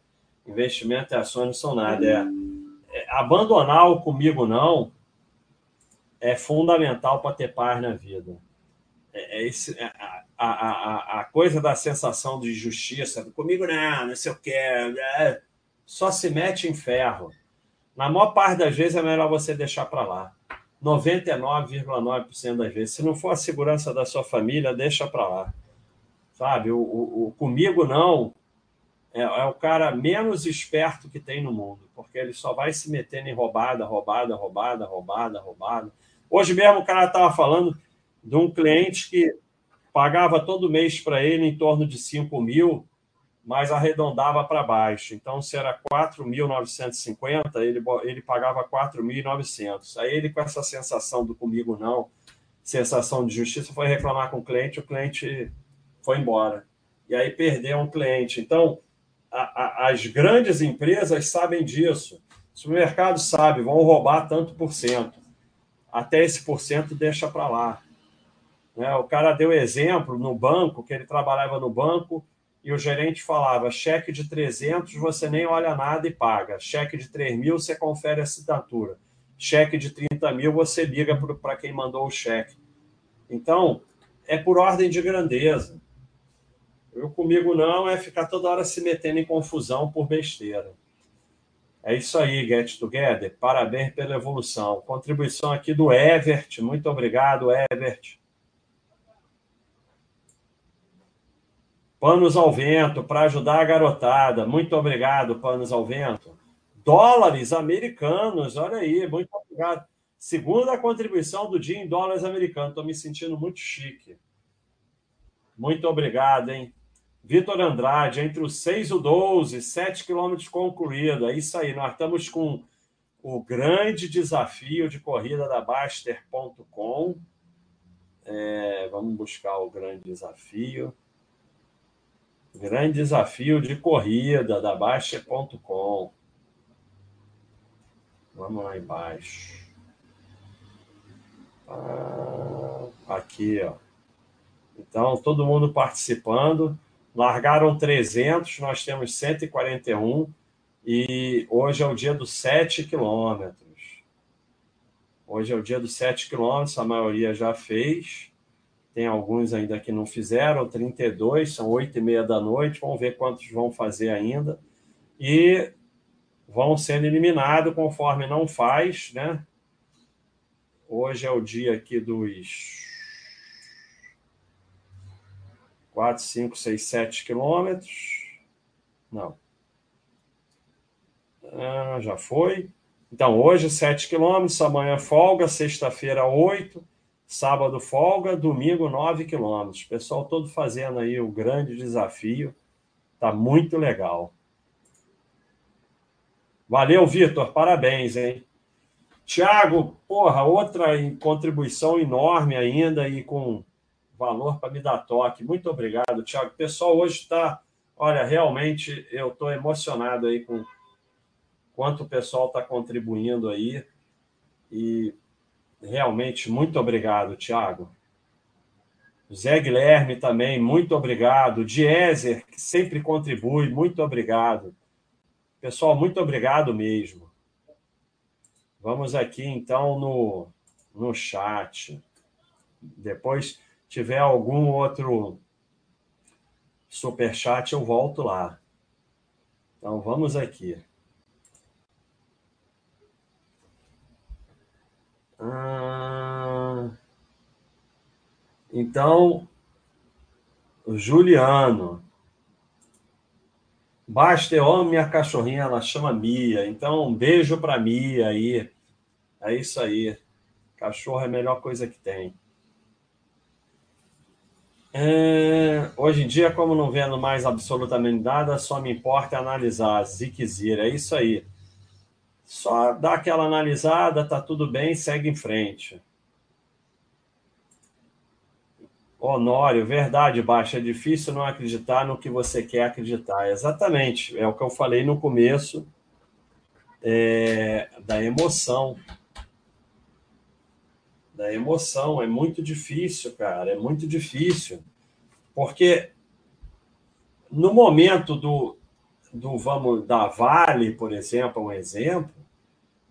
Investimento e ações não são nada. É, é, abandonar o comigo não é fundamental para ter paz na vida. É, é esse, é, a, a, a, a, coisa da sensação de justiça, comigo não, não sei o que, é, só se mete em ferro. Na maior parte das vezes é melhor você deixar para lá. 99,9% das vezes. Se não for a segurança da sua família, deixa para lá. Sabe? O, o, o comigo não é, é, o cara menos esperto que tem no mundo, porque ele só vai se metendo em roubada, roubada, roubada, roubada, roubada. Hoje mesmo o cara estava falando de um cliente que pagava todo mês para ele em torno de 5 mil mas arredondava para baixo. Então, se era 4.950, ele, ele pagava 4.900. Aí ele, com essa sensação do comigo não, sensação de justiça, foi reclamar com o cliente, o cliente foi embora. E aí perdeu um cliente. Então, a, a, as grandes empresas sabem disso. O supermercado sabe, vão roubar tanto por cento. Até esse por cento deixa para lá. Né? O cara deu exemplo no banco, que ele trabalhava no banco, e o gerente falava: cheque de 300 você nem olha nada e paga, cheque de 3 mil você confere a assinatura, cheque de 30 mil você liga para quem mandou o cheque. Então, é por ordem de grandeza. Eu comigo não é ficar toda hora se metendo em confusão por besteira. É isso aí, Get Together. Parabéns pela evolução. Contribuição aqui do Evert. Muito obrigado, Evert. Panos ao Vento, para ajudar a garotada. Muito obrigado, Panos ao Vento. Dólares americanos, olha aí, muito obrigado. Segunda contribuição do dia em dólares americanos. Estou me sentindo muito chique. Muito obrigado, hein? Vitor Andrade, entre os 6 e o 12, 7 quilômetros concluído. É isso aí, nós estamos com o grande desafio de corrida da Baster.com. É, vamos buscar o grande desafio. Grande desafio de corrida da Baixa.com. Vamos lá embaixo. Ah, aqui, ó. Então, todo mundo participando. Largaram 300, nós temos 141. E hoje é o dia dos 7 quilômetros. Hoje é o dia dos 7 quilômetros, a maioria já fez. Tem alguns ainda que não fizeram, 32, são 8 e meia da noite, vamos ver quantos vão fazer ainda. E vão sendo eliminados conforme não faz, né? Hoje é o dia aqui dos 4, 5, 6, 7 quilômetros. Não. Ah, já foi. Então, hoje 7 quilômetros, amanhã folga, sexta-feira 8, Sábado folga, domingo 9 quilômetros. Pessoal todo fazendo aí o grande desafio. Tá muito legal. Valeu, Vitor. Parabéns, hein? Tiago, porra, outra contribuição enorme ainda e com valor para me dar toque. Muito obrigado, Tiago. Pessoal hoje está, olha, realmente eu estou emocionado aí com quanto o pessoal está contribuindo aí. E Realmente, muito obrigado, Tiago. Zé Guilherme também, muito obrigado. Diezer, que sempre contribui, muito obrigado. Pessoal, muito obrigado mesmo. Vamos aqui, então, no, no chat. Depois, tiver algum outro super chat, eu volto lá. Então, vamos aqui. Ah, então, Juliano. Basta, eu amo minha cachorrinha, ela chama Mia. Então, um beijo para Mia aí. É isso aí. Cachorro é a melhor coisa que tem. É, hoje em dia, como não vendo mais absolutamente nada, só me importa analisar. Ziquezira, é isso aí. Só dá aquela analisada, tá tudo bem, segue em frente. Honório, verdade, Baixa. É difícil não acreditar no que você quer acreditar. Exatamente. É o que eu falei no começo é, da emoção. Da emoção. É muito difícil, cara. É muito difícil. Porque no momento do, do vamos da Vale, por exemplo, um exemplo,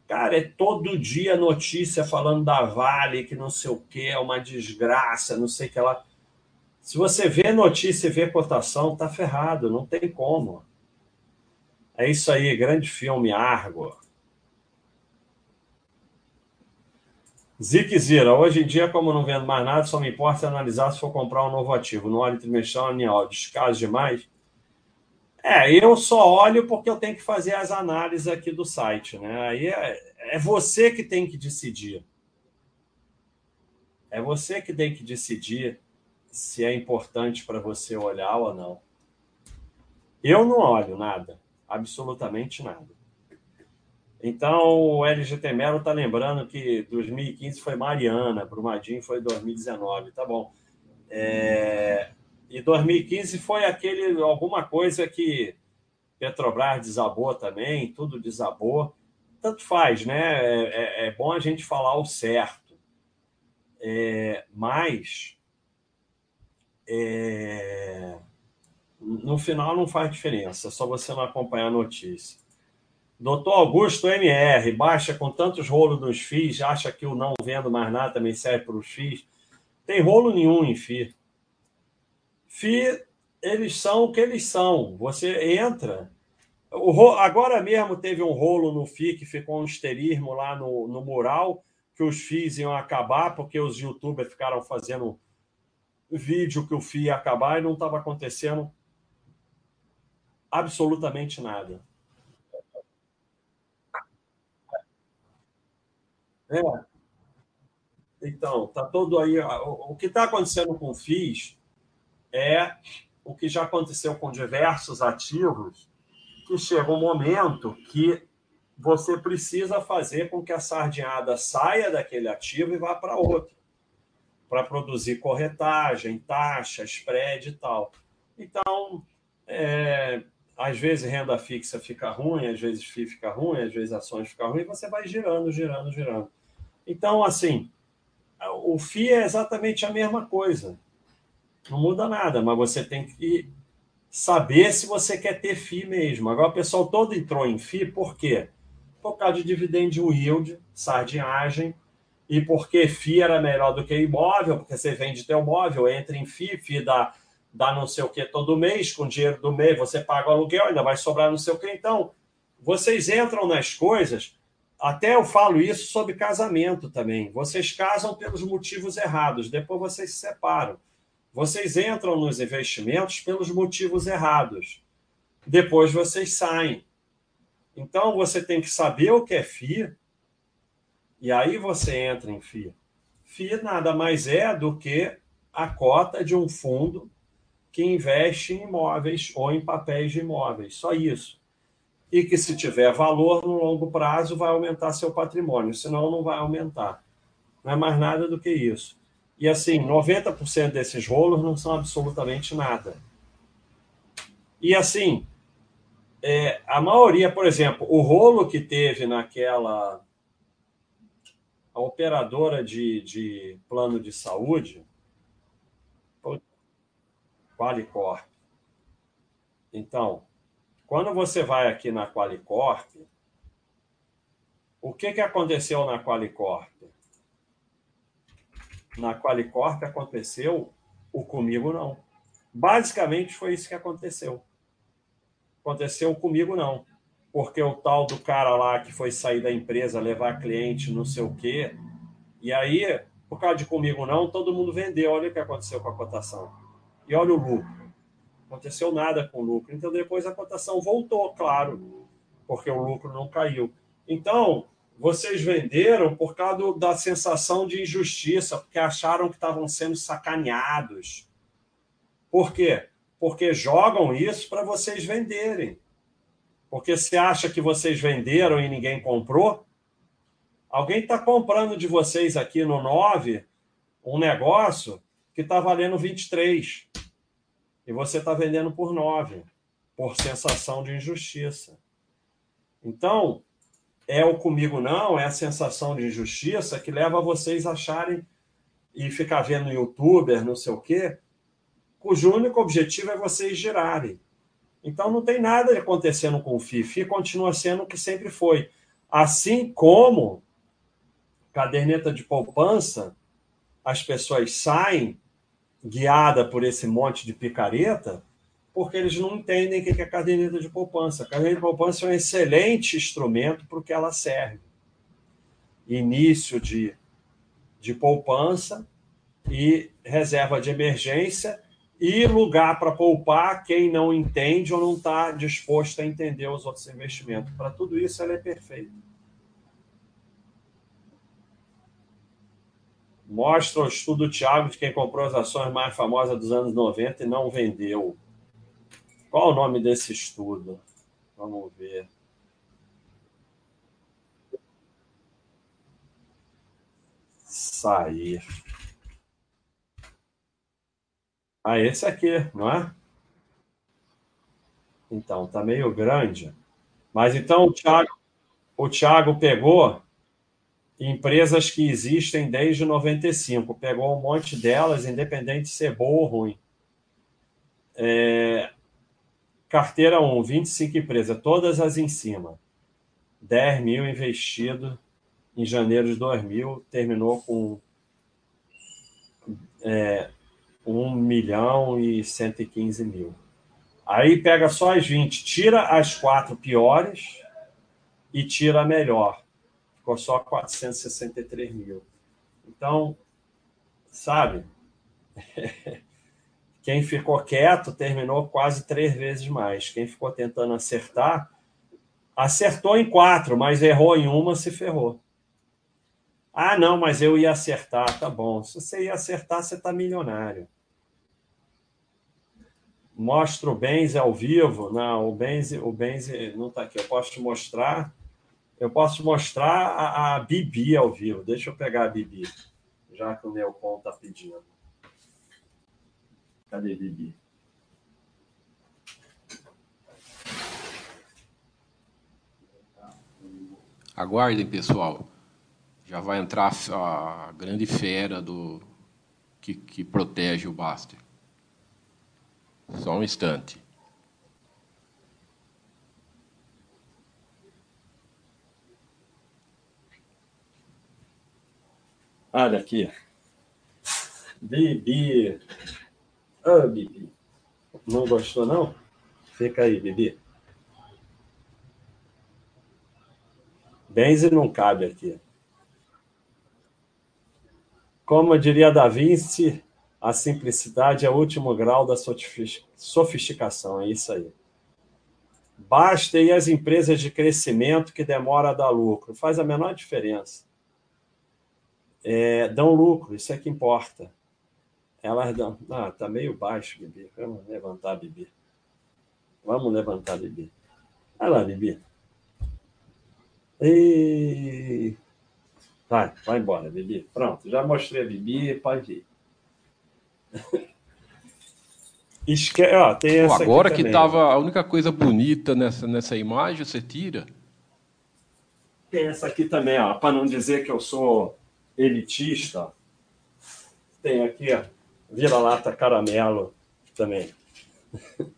cara, é todo dia notícia falando da Vale, que não sei o que, é uma desgraça, não sei o que lá. Se você vê notícia e vê cotação, tá ferrado, não tem como. É isso aí, grande filme, Argo. Zique Zira, hoje em dia, como não vendo mais nada, só me importa analisar se for comprar um novo ativo. No óleo trimestral, anual, descaso demais. É, eu só olho porque eu tenho que fazer as análises aqui do site, né? Aí é, é você que tem que decidir. É você que tem que decidir se é importante para você olhar ou não. Eu não olho nada, absolutamente nada. Então, o LGT Melo está lembrando que 2015 foi Mariana, Brumadinho foi 2019, tá bom. É, e 2015 foi aquele alguma coisa que Petrobras desabou também, tudo desabou. Tanto faz, né? É, é, é bom a gente falar o certo. É, mas é, no final não faz diferença, só você não acompanhar a notícia. Doutor Augusto MR, baixa com tantos rolos nos FIIs, acha que o não vendo mais nada também serve para os FIIs? Tem rolo nenhum em FII. FI, eles são o que eles são. Você entra. O, agora mesmo teve um rolo no FI que ficou um esterismo lá no, no mural, que os FIIs iam acabar, porque os youtubers ficaram fazendo vídeo que o FI ia acabar e não estava acontecendo absolutamente nada. É. Então, tá todo aí. O que está acontecendo com o FIIs é o que já aconteceu com diversos ativos, que chega um momento que você precisa fazer com que a sardinhada saia daquele ativo e vá para outro, para produzir corretagem, taxa, spread e tal. Então, é, às vezes renda fixa fica ruim, às vezes FII fica ruim, às vezes ações fica ruim, você vai girando, girando, girando. Então, assim, o FII é exatamente a mesma coisa. Não muda nada, mas você tem que saber se você quer ter FII mesmo. Agora, o pessoal todo entrou em FII, por quê? Por causa de dividend yield, sardinhagem, e porque FII era melhor do que imóvel, porque você vende teu móvel, entra em FII, FII dá, dá não sei o que todo mês, com dinheiro do mês você paga o aluguel, ainda vai sobrar não sei o que. Então, vocês entram nas coisas, até eu falo isso sobre casamento também. Vocês casam pelos motivos errados, depois vocês se separam. Vocês entram nos investimentos pelos motivos errados. Depois vocês saem. Então você tem que saber o que é FII e aí você entra em FII. FII nada mais é do que a cota de um fundo que investe em imóveis ou em papéis de imóveis. Só isso. E que, se tiver valor no longo prazo, vai aumentar seu patrimônio, senão não vai aumentar. Não é mais nada do que isso. E assim, 90% desses rolos não são absolutamente nada. E assim, é, a maioria, por exemplo, o rolo que teve naquela a operadora de, de plano de saúde, Qualicorp. Então, quando você vai aqui na Qualicorp, o que, que aconteceu na Qualicorp? Na Qualicorp aconteceu, o comigo não. Basicamente foi isso que aconteceu. Aconteceu comigo não. Porque o tal do cara lá que foi sair da empresa, levar cliente, não sei o quê. E aí, por causa de comigo não, todo mundo vendeu. Olha o que aconteceu com a cotação. E olha o lucro. Aconteceu nada com o lucro. Então, depois a cotação voltou, claro, porque o lucro não caiu. Então, vocês venderam por causa da sensação de injustiça, porque acharam que estavam sendo sacaneados. Por quê? Porque jogam isso para vocês venderem. Porque se acha que vocês venderam e ninguém comprou, alguém está comprando de vocês aqui no 9 um negócio que está valendo 23 e você está vendendo por 9 por sensação de injustiça. Então, é o comigo não, é a sensação de injustiça que leva vocês a acharem e ficar vendo youtuber, não sei o quê, cujo único objetivo é vocês girarem. Então não tem nada acontecendo com o FI. FI continua sendo o que sempre foi. Assim como caderneta de poupança, as pessoas saem guiada por esse monte de picareta, porque eles não entendem o que é caderneta de poupança. A caderneta de poupança é um excelente instrumento para o que ela serve. Início de, de poupança e reserva de emergência e lugar para poupar quem não entende ou não está disposto a entender os outros investimentos. Para tudo isso, ela é perfeita. Mostra o estudo do Thiago de quem comprou as ações mais famosas dos anos 90 e não vendeu. Qual o nome desse estudo? Vamos ver. Sair. Ah, esse aqui, não é? Então, tá meio grande. Mas então o Thiago, o Thiago pegou empresas que existem desde 95, pegou um monte delas, independente de ser boa ou ruim. É, carteira 1, 25 empresas, todas as em cima. 10 mil investido em janeiro de 2000, terminou com é, 1 milhão e 115 mil. Aí pega só as 20, tira as quatro piores e tira a melhor. Ficou só 463 mil. Então, sabe? Quem ficou quieto terminou quase três vezes mais. Quem ficou tentando acertar, acertou em quatro, mas errou em uma, se ferrou. Ah, não, mas eu ia acertar. Tá bom. Se você ia acertar, você está milionário. Mostra o Benz ao vivo. Não, o Benz, o Benz não está aqui. Eu posso te mostrar. Eu posso mostrar a, a Bibi ao vivo. Deixa eu pegar a Bibi, já que o Neocon está pedindo. Cadê Bibi? Aguardem, pessoal. Já vai entrar a grande fera do que, que protege o Baster. Só um instante. Olha aqui. Bibi. Oh, Bibi. Não gostou, não? Fica aí, Bibi. Benze não cabe aqui. Como diria Da Vinci, a simplicidade é o último grau da sofisticação, é isso aí. Basta e as empresas de crescimento que demora a dar lucro, faz a menor diferença. É, dão lucro, isso é que importa. Elas dão. Ah, está meio baixo, Bibi. Vamos levantar, Bibi. Vamos levantar, Bibi. Vai lá, Bibi. E... Vai, vai embora, Bibi. Pronto, já mostrei a Bibi, pode ir. Esque... Ó, tem essa Pô, agora que estava a única coisa bonita nessa, nessa imagem, você tira? Tem essa aqui também, ó, para não dizer que eu sou elitista. Tem aqui, ó, vira-lata caramelo também.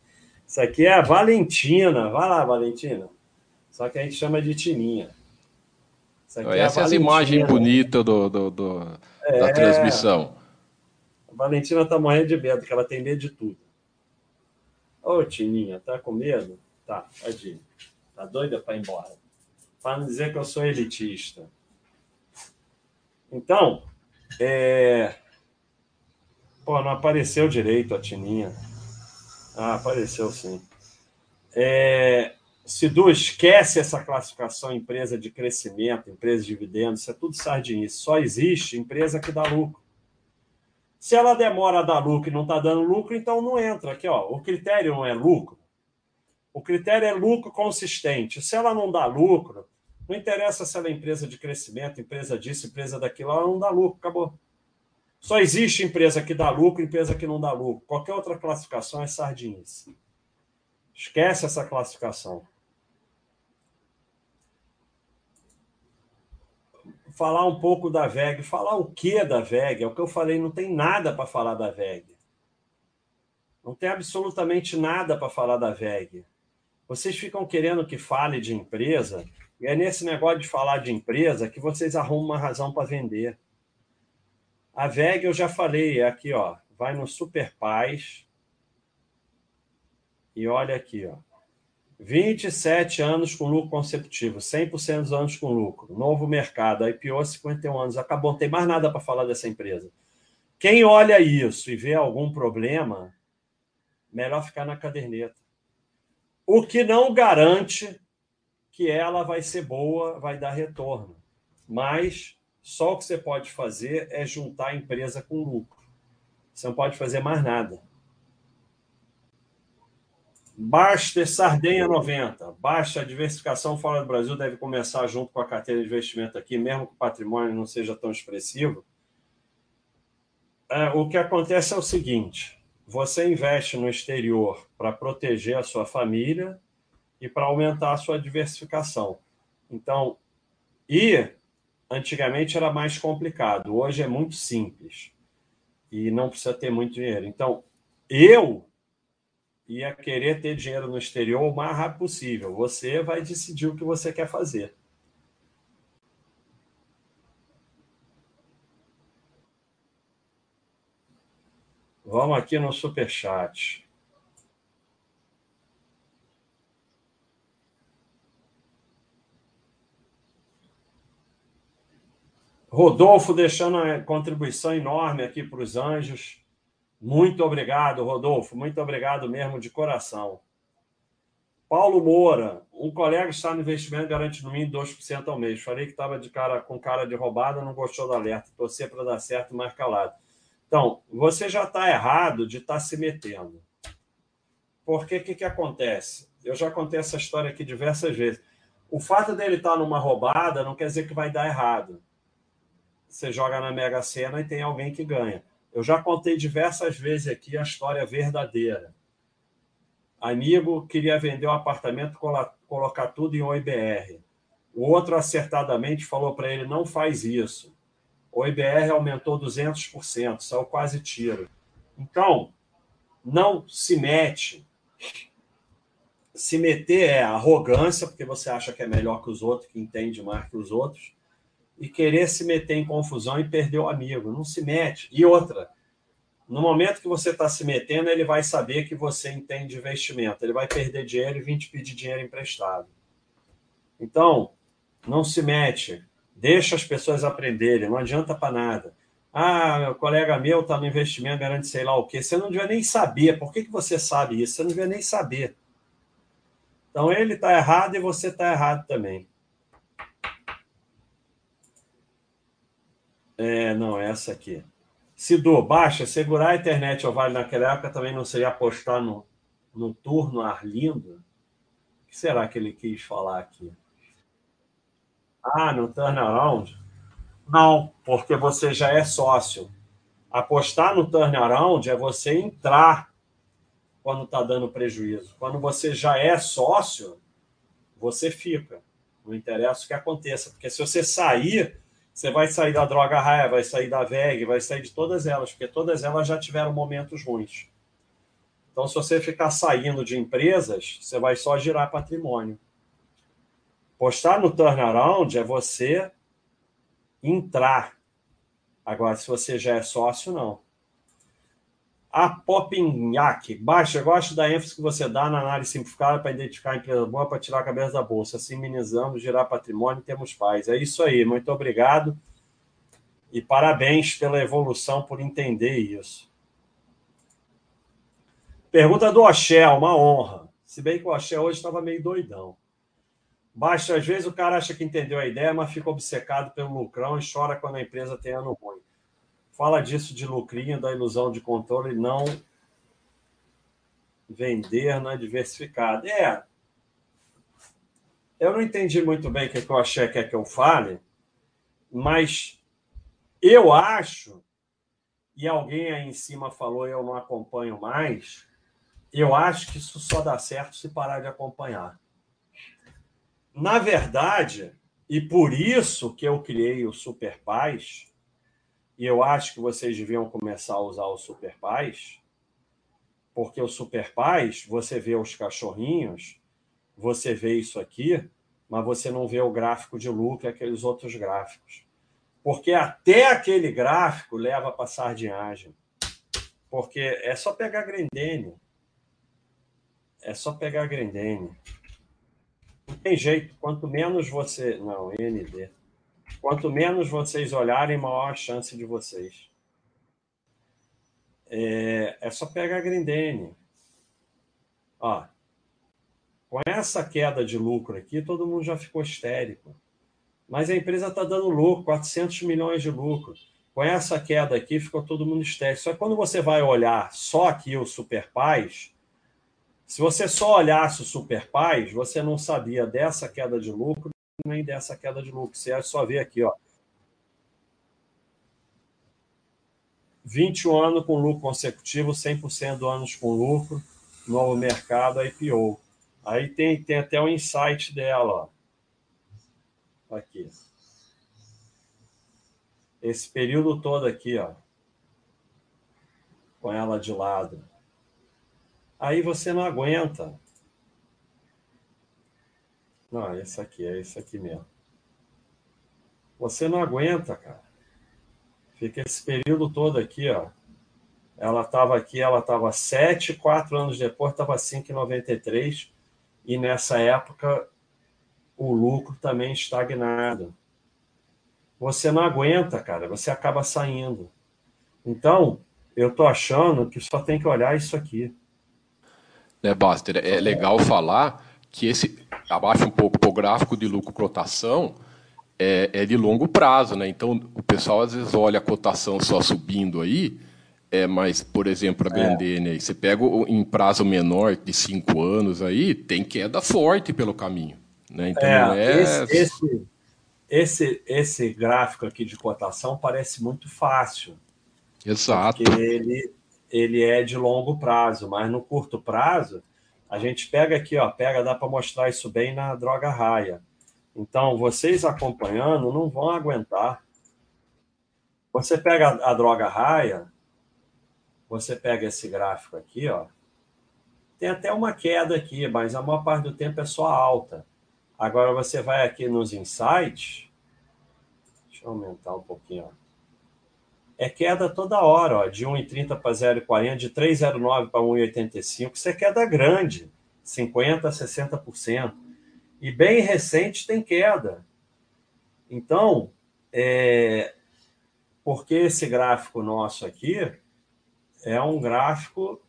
Isso aqui é a Valentina. Vai lá, Valentina. Só que a gente chama de Tininha. É, é as imagens bonitas do, do, do é... da transmissão. A Valentina tá morrendo de medo, porque ela tem medo de tudo. Ô, Tininha, tá com medo? Tá, ir. Tá doida para ir embora. Para não dizer que eu sou elitista. Então, é... Pô, não apareceu direito a Tininha. Ah, apareceu sim. É, Sidu, esquece essa classificação empresa de crescimento, empresa de dividendos, isso é tudo sardinice. Só existe empresa que dá lucro. Se ela demora a dar lucro e não está dando lucro, então não entra. Aqui, ó, o critério não é lucro. O critério é lucro consistente. Se ela não dá lucro, não interessa se ela é empresa de crescimento, empresa disso, empresa daquilo, ela não dá lucro, acabou. Só existe empresa que dá lucro, empresa que não dá lucro. Qualquer outra classificação é sardinice. Esquece essa classificação. Falar um pouco da VEG. Falar o que da VEG? É o que eu falei, não tem nada para falar da VEG. Não tem absolutamente nada para falar da VEG. Vocês ficam querendo que fale de empresa, e é nesse negócio de falar de empresa que vocês arrumam uma razão para vender. A VEG, eu já falei, aqui, ó, vai no Super Paz e olha aqui, ó. 27 anos com lucro consecutivo, 100% dos anos com lucro, novo mercado, IPO 51 anos, acabou, não tem mais nada para falar dessa empresa. Quem olha isso e vê algum problema, melhor ficar na caderneta. O que não garante que ela vai ser boa, vai dar retorno. Mas só o que você pode fazer é juntar a empresa com lucro. Você não pode fazer mais nada. Baster Sardenha 90. Baixa diversificação fora do Brasil deve começar junto com a carteira de investimento aqui, mesmo que o patrimônio não seja tão expressivo. É, o que acontece é o seguinte: você investe no exterior para proteger a sua família e para aumentar a sua diversificação. Então, e antigamente era mais complicado, hoje é muito simples e não precisa ter muito dinheiro. Então, eu ia querer ter dinheiro no exterior o mais rápido possível. Você vai decidir o que você quer fazer. Vamos aqui no super chat. Rodolfo deixando uma contribuição enorme aqui para os anjos. Muito obrigado, Rodolfo. Muito obrigado mesmo, de coração. Paulo Moura, um colega está no investimento garante no mínimo 2% ao mês. Falei que estava cara com cara de roubada, não gostou do alerta. Torcer para dar certo, mais calado. Então, você já está errado de estar tá se metendo. Porque o que, que acontece? Eu já contei essa história aqui diversas vezes. O fato dele estar tá numa roubada não quer dizer que vai dar errado. Você joga na Mega Sena e tem alguém que ganha. Eu já contei diversas vezes aqui a história verdadeira. Amigo queria vender o um apartamento, colocar tudo em OIBR. O outro acertadamente falou para ele: não faz isso o aumentou 200%, saiu quase tiro. Então, não se mete. Se meter é arrogância, porque você acha que é melhor que os outros, que entende mais que os outros, e querer se meter em confusão e perder o amigo. Não se mete. E outra, no momento que você está se metendo, ele vai saber que você entende de investimento. Ele vai perder dinheiro e vir te pedir dinheiro emprestado. Então, não se mete. Deixa as pessoas aprenderem, não adianta para nada. Ah, meu colega meu está no investimento, garante sei lá o quê. Você não devia nem saber. Por que, que você sabe isso? Você não devia nem saber. Então ele está errado e você está errado também. É, não, essa aqui. Sidu, baixa, segurar a internet ou vale naquela época também não seria apostar no, no turno Arlindo? O que será que ele quis falar aqui? Ah, no turnaround? Não, porque você já é sócio. Apostar no turnaround é você entrar quando está dando prejuízo. Quando você já é sócio, você fica. Não interessa o que aconteça. Porque se você sair, você vai sair da droga raia, vai sair da VEG, vai sair de todas elas, porque todas elas já tiveram momentos ruins. Então, se você ficar saindo de empresas, você vai só girar patrimônio. Postar no turnaround é você entrar. Agora, se você já é sócio, não. A Popinhac. Baixa, eu gosto da ênfase que você dá na análise simplificada para identificar a empresa boa para tirar a cabeça da bolsa. Assim minimizamos, gerar patrimônio e temos paz. É isso aí. Muito obrigado. E parabéns pela evolução, por entender isso. Pergunta do Oxé, uma honra. Se bem que o Oxé hoje estava meio doidão. Basta, às vezes, o cara acha que entendeu a ideia, mas fica obcecado pelo lucrão e chora quando a empresa tem ano ruim. Fala disso de lucrinho, da ilusão de controle, não vender na diversificada. É. Eu não entendi muito bem o que, o Axé quer que eu fale, mas eu acho, e alguém aí em cima falou, eu não acompanho mais, eu acho que isso só dá certo se parar de acompanhar. Na verdade, e por isso que eu criei o Super Paz, e eu acho que vocês deviam começar a usar o Super Paz, porque o Super Paz, você vê os cachorrinhos, você vê isso aqui, mas você não vê o gráfico de lucro e aqueles outros gráficos. Porque até aquele gráfico leva para sardinhagem. Porque é só pegar Grendene. É só pegar Grendene. Não tem jeito. Quanto menos você. Não, ND. Quanto menos vocês olharem, maior a chance de vocês. É, é só pegar Grindene. Ó, com essa queda de lucro aqui, todo mundo já ficou histérico. Mas a empresa está dando lucro, 400 milhões de lucro. Com essa queda aqui, ficou todo mundo histérico. Só que quando você vai olhar só aqui o Super Paz, se você só olhasse o Super Paz, você não sabia dessa queda de lucro nem dessa queda de lucro. Você só vê aqui, ó. 21 anos com lucro consecutivo, 100% do anos com lucro, novo mercado, IPO. Aí tem, tem até o insight dela, ó. Aqui. Esse período todo aqui, ó. Com ela de lado. Aí você não aguenta. Não, esse aqui, é esse aqui mesmo. Você não aguenta, cara. Fica esse período todo aqui, ó. Ela estava aqui, ela estava 7, quatro anos depois estava 5,93 e nessa época o lucro também estagnado. Você não aguenta, cara, você acaba saindo. Então, eu tô achando que só tem que olhar isso aqui. Né, Baster, é legal falar que esse abaixa um pouco o gráfico de lucro cotação é, é, de longo prazo, né? Então o pessoal às vezes olha a cotação só subindo aí, é, mas por exemplo a é. Grandene aí, você pega em prazo menor de cinco anos aí, tem queda forte pelo caminho, né? Então é, é... Esse, esse, esse, esse gráfico aqui de cotação parece muito fácil, exato, porque ele ele é de longo prazo, mas no curto prazo a gente pega aqui, ó, pega, dá para mostrar isso bem na droga raia então, vocês acompanhando não vão aguentar. Você pega a droga raia, você pega esse gráfico aqui, ó. Tem até uma queda aqui, mas a maior parte do tempo é só alta. Agora você vai aqui nos insights. Deixa eu aumentar um pouquinho, ó. É queda toda hora, ó, de 1,30 para 0,40, de 3,09 para 1,85. Isso é queda grande, 50% a 60% e bem recente tem queda. Então, é, porque esse gráfico nosso aqui é um gráfico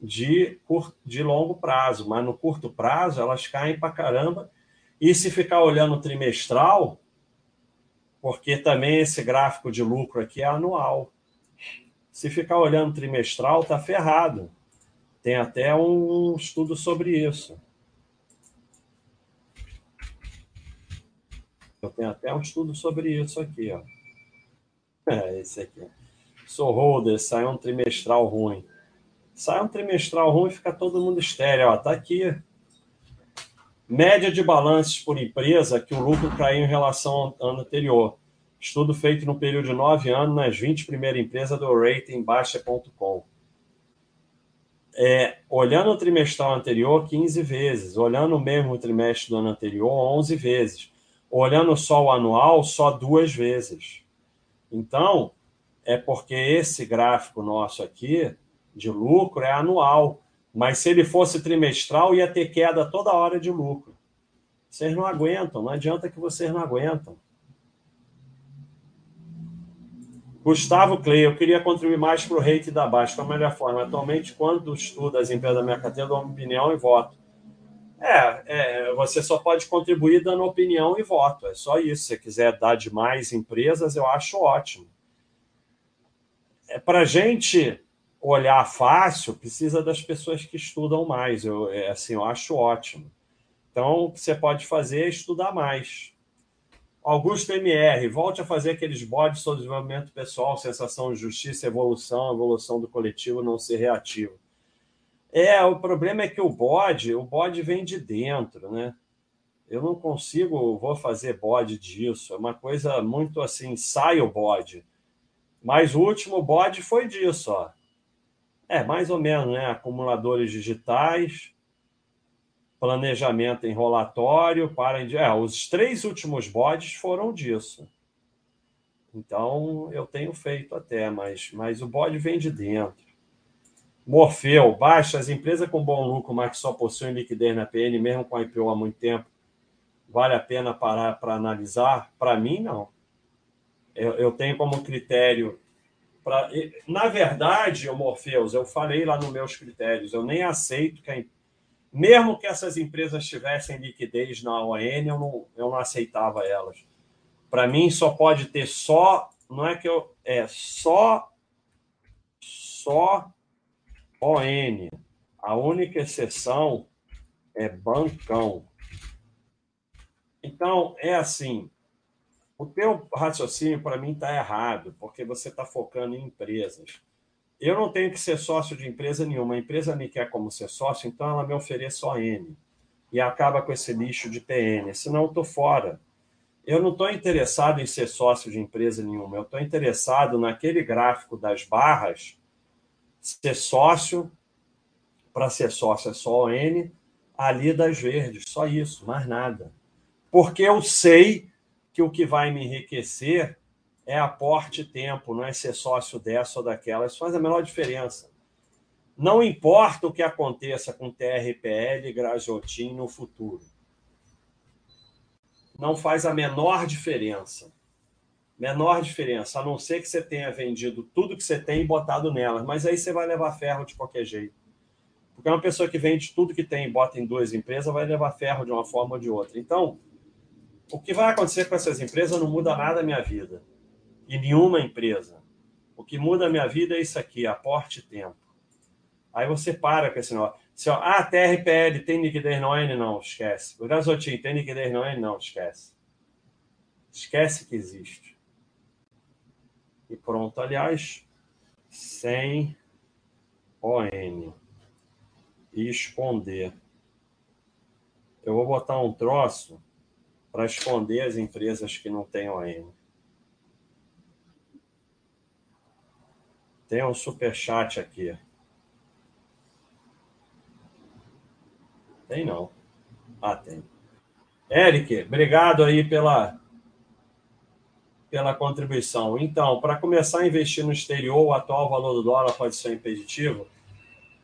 de, de longo prazo, mas no curto prazo elas caem para caramba. E se ficar olhando trimestral, porque também esse gráfico de lucro aqui é anual. Se ficar olhando trimestral, tá ferrado. Tem até um estudo sobre isso. Eu tenho até um estudo sobre isso aqui, ó. É, esse aqui. Sou holder, sai um trimestral ruim. Sai um trimestral ruim e fica todo mundo estéreo. Ó, tá aqui. Média de balanços por empresa que o lucro caiu em relação ao ano anterior. Estudo feito no período de nove anos nas 20 primeiras empresas do rating baixa.com. É, olhando o trimestral anterior, 15 vezes. Olhando o mesmo trimestre do ano anterior, 11 vezes olhando só o anual, só duas vezes. Então, é porque esse gráfico nosso aqui de lucro é anual, mas se ele fosse trimestral, ia ter queda toda hora de lucro. Vocês não aguentam, não adianta que vocês não aguentam. Gustavo Clay, eu queria contribuir mais para o rate da Baixa. Qual a melhor forma? Atualmente, quando estudo as empresas da minha carteira, dou opinião e voto. É, é, você só pode contribuir dando opinião e voto. É só isso. Se você quiser dar de mais empresas, eu acho ótimo. É, para a gente olhar fácil, precisa das pessoas que estudam mais. Eu, é, assim, eu acho ótimo. Então, o que você pode fazer é estudar mais. Augusto MR, volte a fazer aqueles bodes sobre desenvolvimento pessoal, sensação de justiça, evolução, evolução do coletivo, não ser reativo. É, o problema é que o bode, o bode vem de dentro, né? Eu não consigo, vou fazer bode disso. É uma coisa muito assim, sai o bode. Mas o último bode foi disso, ó. É, mais ou menos, né? Acumuladores digitais, planejamento em relatório, para. É, os três últimos bodes foram disso. Então, eu tenho feito até, mas, mas o bode vem de dentro. Morfeu, baixa, as empresas com bom lucro, mas que só possuem liquidez na PN, mesmo com a IPO há muito tempo, vale a pena parar para analisar? Para mim, não. Eu, eu tenho como critério Pra, na verdade, Morpheus, eu falei lá nos meus critérios, eu nem aceito que, a, mesmo que essas empresas tivessem liquidez na ON, eu não, eu não aceitava elas. Para mim, só pode ter só, não é que eu, é só, só ON. A única exceção é bancão. Então, é assim, o teu raciocínio, para mim, está errado, porque você está focando em empresas. Eu não tenho que ser sócio de empresa nenhuma. A empresa me quer como ser sócio, então ela me oferece só N. E acaba com esse lixo de TN. Senão eu estou fora. Eu não estou interessado em ser sócio de empresa nenhuma. Eu estou interessado naquele gráfico das barras, ser sócio, para ser sócio é só N, ali das verdes. Só isso, mais nada. Porque eu sei que o que vai me enriquecer é aporte tempo, não é ser sócio dessa ou daquela. Isso faz a menor diferença. Não importa o que aconteça com TRPL e Graziotin no futuro. Não faz a menor diferença. Menor diferença, a não ser que você tenha vendido tudo que você tem e botado nelas. Mas aí você vai levar ferro de qualquer jeito. Porque uma pessoa que vende tudo que tem e bota em duas empresas vai levar ferro de uma forma ou de outra. Então, o que vai acontecer com essas empresas não muda nada a minha vida. E nenhuma empresa. O que muda a minha vida é isso aqui, aporte tempo. Aí você para com esse negócio. Se, ah, TRPL tem liquidez não N? Não, esquece. O Gasotin tem liquidez não N? Não, esquece. Esquece que existe. E pronto, aliás, sem ON. E esconder. Eu vou botar um troço para esconder as empresas que não têm ON. Tem um super chat aqui. Tem não. Ah, tem. Eric, obrigado aí pela pela contribuição. Então, para começar a investir no exterior, o atual valor do dólar pode ser impeditivo.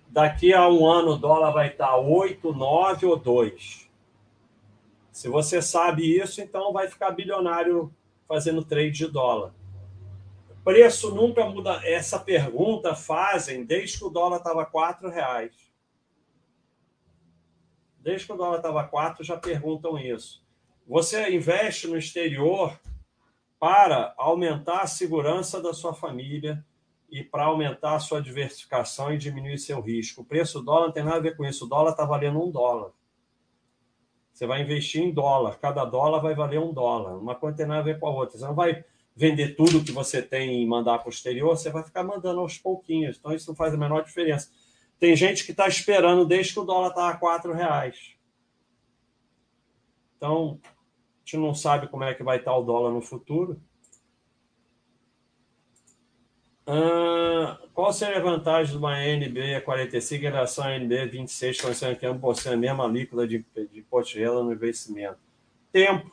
Daqui a um ano o dólar vai estar 8, 9 ou 2. Se você sabe isso, então vai ficar bilionário fazendo trade de dólar. Preço nunca muda. Essa pergunta fazem desde que o dólar estava quatro reais. Desde que o dólar estava quatro já perguntam isso. Você investe no exterior para aumentar a segurança da sua família e para aumentar a sua diversificação e diminuir seu risco. O preço do dólar não tem nada a ver com isso. O dólar está valendo um dólar. Você vai investir em dólar. Cada dólar vai valer um dólar. Uma coisa tem nada ver com a outra. Você não vai vender tudo que você tem e mandar para o exterior, você vai ficar mandando aos pouquinhos. Então, isso não faz a menor diferença. Tem gente que está esperando desde que o dólar está a quatro reais. Então, a gente não sabe como é que vai estar o dólar no futuro. Ah, qual seria a vantagem de uma NB 45 em relação à NB 26, considerando que ambos possuem a mesma alíquota de, de renda no investimento? Tempo.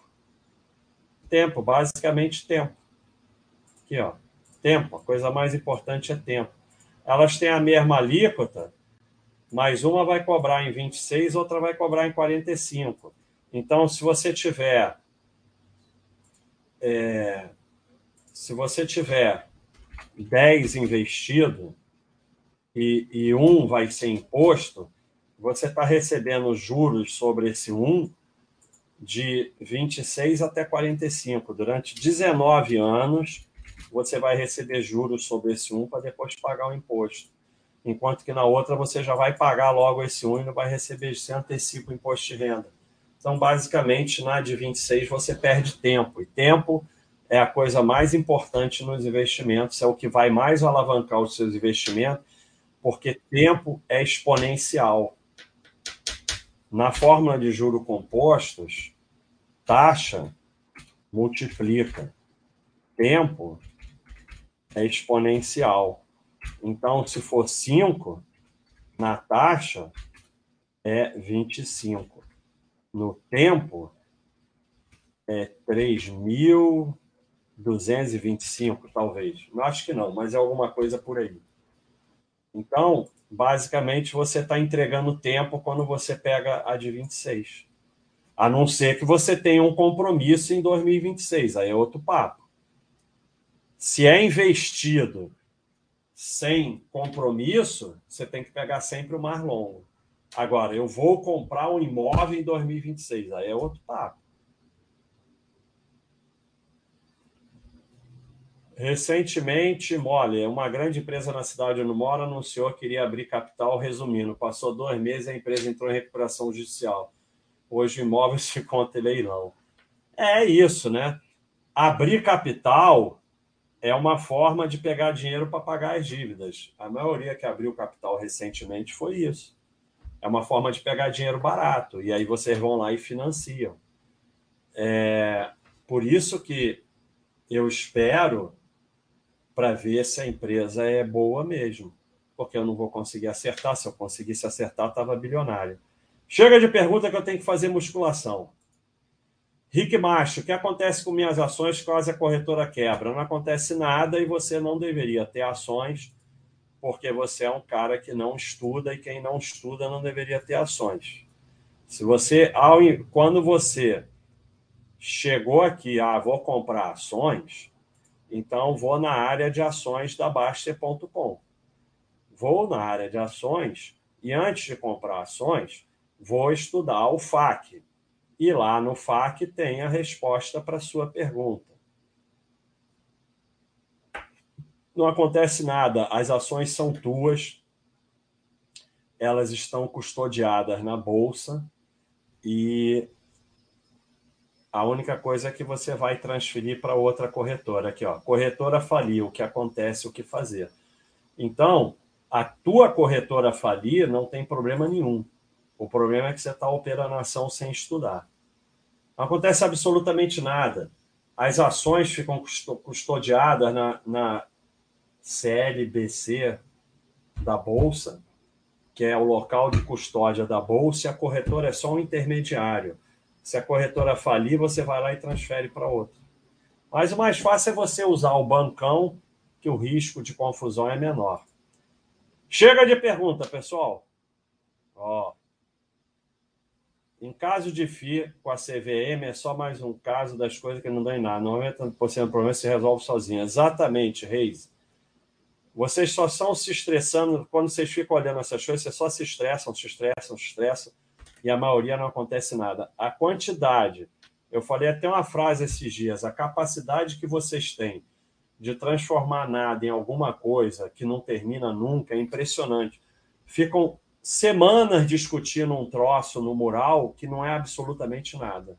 Tempo, basicamente tempo. Aqui, ó. Tempo. A coisa mais importante é tempo. Elas têm a mesma alíquota, mas uma vai cobrar em 26, outra vai cobrar em 45. Então, se você tiver. É, se você tiver 10 investido e, e um vai ser imposto, você está recebendo juros sobre esse um de 26 até 45. Durante 19 anos, você vai receber juros sobre esse um para depois pagar o imposto. Enquanto que na outra você já vai pagar logo esse um e não vai receber esse antecipo imposto de renda. Então, basicamente, na de 26 você perde tempo. E tempo é a coisa mais importante nos investimentos, é o que vai mais alavancar os seus investimentos, porque tempo é exponencial. Na fórmula de juro compostos, taxa multiplica. Tempo é exponencial. Então, se for 5, na taxa é 25. No tempo é 3.225, talvez. Eu acho que não, mas é alguma coisa por aí. Então, basicamente, você está entregando tempo quando você pega a de 26. A não ser que você tenha um compromisso em 2026, aí é outro papo. Se é investido sem compromisso, você tem que pegar sempre o mais longo. Agora, eu vou comprar um imóvel em 2026, aí é outro papo. Recentemente, Mole, uma grande empresa na cidade onde eu moro anunciou que iria abrir capital, resumindo. Passou dois meses e a empresa entrou em recuperação judicial. Hoje imóvel se conta leilão. É isso, né? Abrir capital é uma forma de pegar dinheiro para pagar as dívidas. A maioria que abriu capital recentemente foi isso. É uma forma de pegar dinheiro barato. E aí vocês vão lá e financiam. É por isso que eu espero para ver se a empresa é boa mesmo. Porque eu não vou conseguir acertar. Se eu conseguisse acertar, estava bilionário. Chega de pergunta que eu tenho que fazer musculação. Rick Macho, o que acontece com minhas ações caso a corretora quebra? Não acontece nada e você não deveria ter ações, porque você é um cara que não estuda e quem não estuda não deveria ter ações. Se você, ao, quando você chegou aqui, ah, vou comprar ações, então, vou na área de ações da Baster.com. Vou na área de ações e, antes de comprar ações, vou estudar o FAQ. E lá no FAQ tem a resposta para a sua pergunta. Não acontece nada, as ações são tuas, elas estão custodiadas na bolsa e a única coisa é que você vai transferir para outra corretora. Aqui, ó, corretora faliu, o que acontece, o que fazer. Então, a tua corretora falir não tem problema nenhum. O problema é que você está operando a ação sem estudar. Não acontece absolutamente nada. As ações ficam custodiadas na, na CLBC da Bolsa, que é o local de custódia da Bolsa, e a corretora é só um intermediário. Se a corretora falir, você vai lá e transfere para outra. Mas o mais fácil é você usar o bancão, que o risco de confusão é menor. Chega de pergunta, pessoal. Ó. Em caso de FI com a CVM, é só mais um caso das coisas que não dão em nada. 90% do problema se resolve sozinho. Exatamente, Reis. Vocês só estão se estressando quando vocês ficam olhando essas coisas, vocês só se estressam, se estressam, se estressam e a maioria não acontece nada. A quantidade, eu falei até uma frase esses dias, a capacidade que vocês têm de transformar nada em alguma coisa que não termina nunca é impressionante. Ficam semanas discutindo um troço no mural que não é absolutamente nada.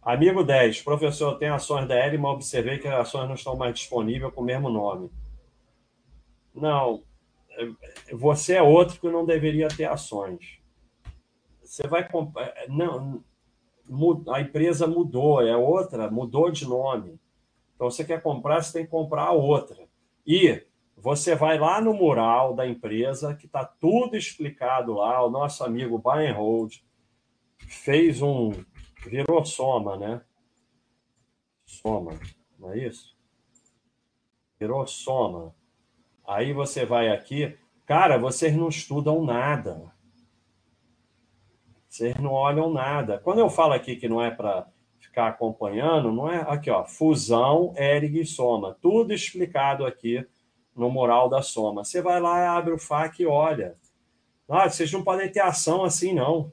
Amigo 10, professor, eu tenho ações da mas observei que as ações não estão mais disponíveis com o mesmo nome. Não, você é outro que não deveria ter ações. Você vai comprar. Não, a empresa mudou, é outra, mudou de nome. Então você quer comprar, você tem que comprar a outra. E você vai lá no mural da empresa, que está tudo explicado lá. O nosso amigo Buy and Hold fez um. virou soma, né? Soma, não é isso? Virou soma Aí você vai aqui, cara, vocês não estudam nada. Vocês não olham nada. Quando eu falo aqui que não é para ficar acompanhando, não é? Aqui, ó, fusão, ERG e soma. Tudo explicado aqui no Moral da Soma. Você vai lá, abre o FAQ e olha. Ah, vocês não podem ter ação assim, não.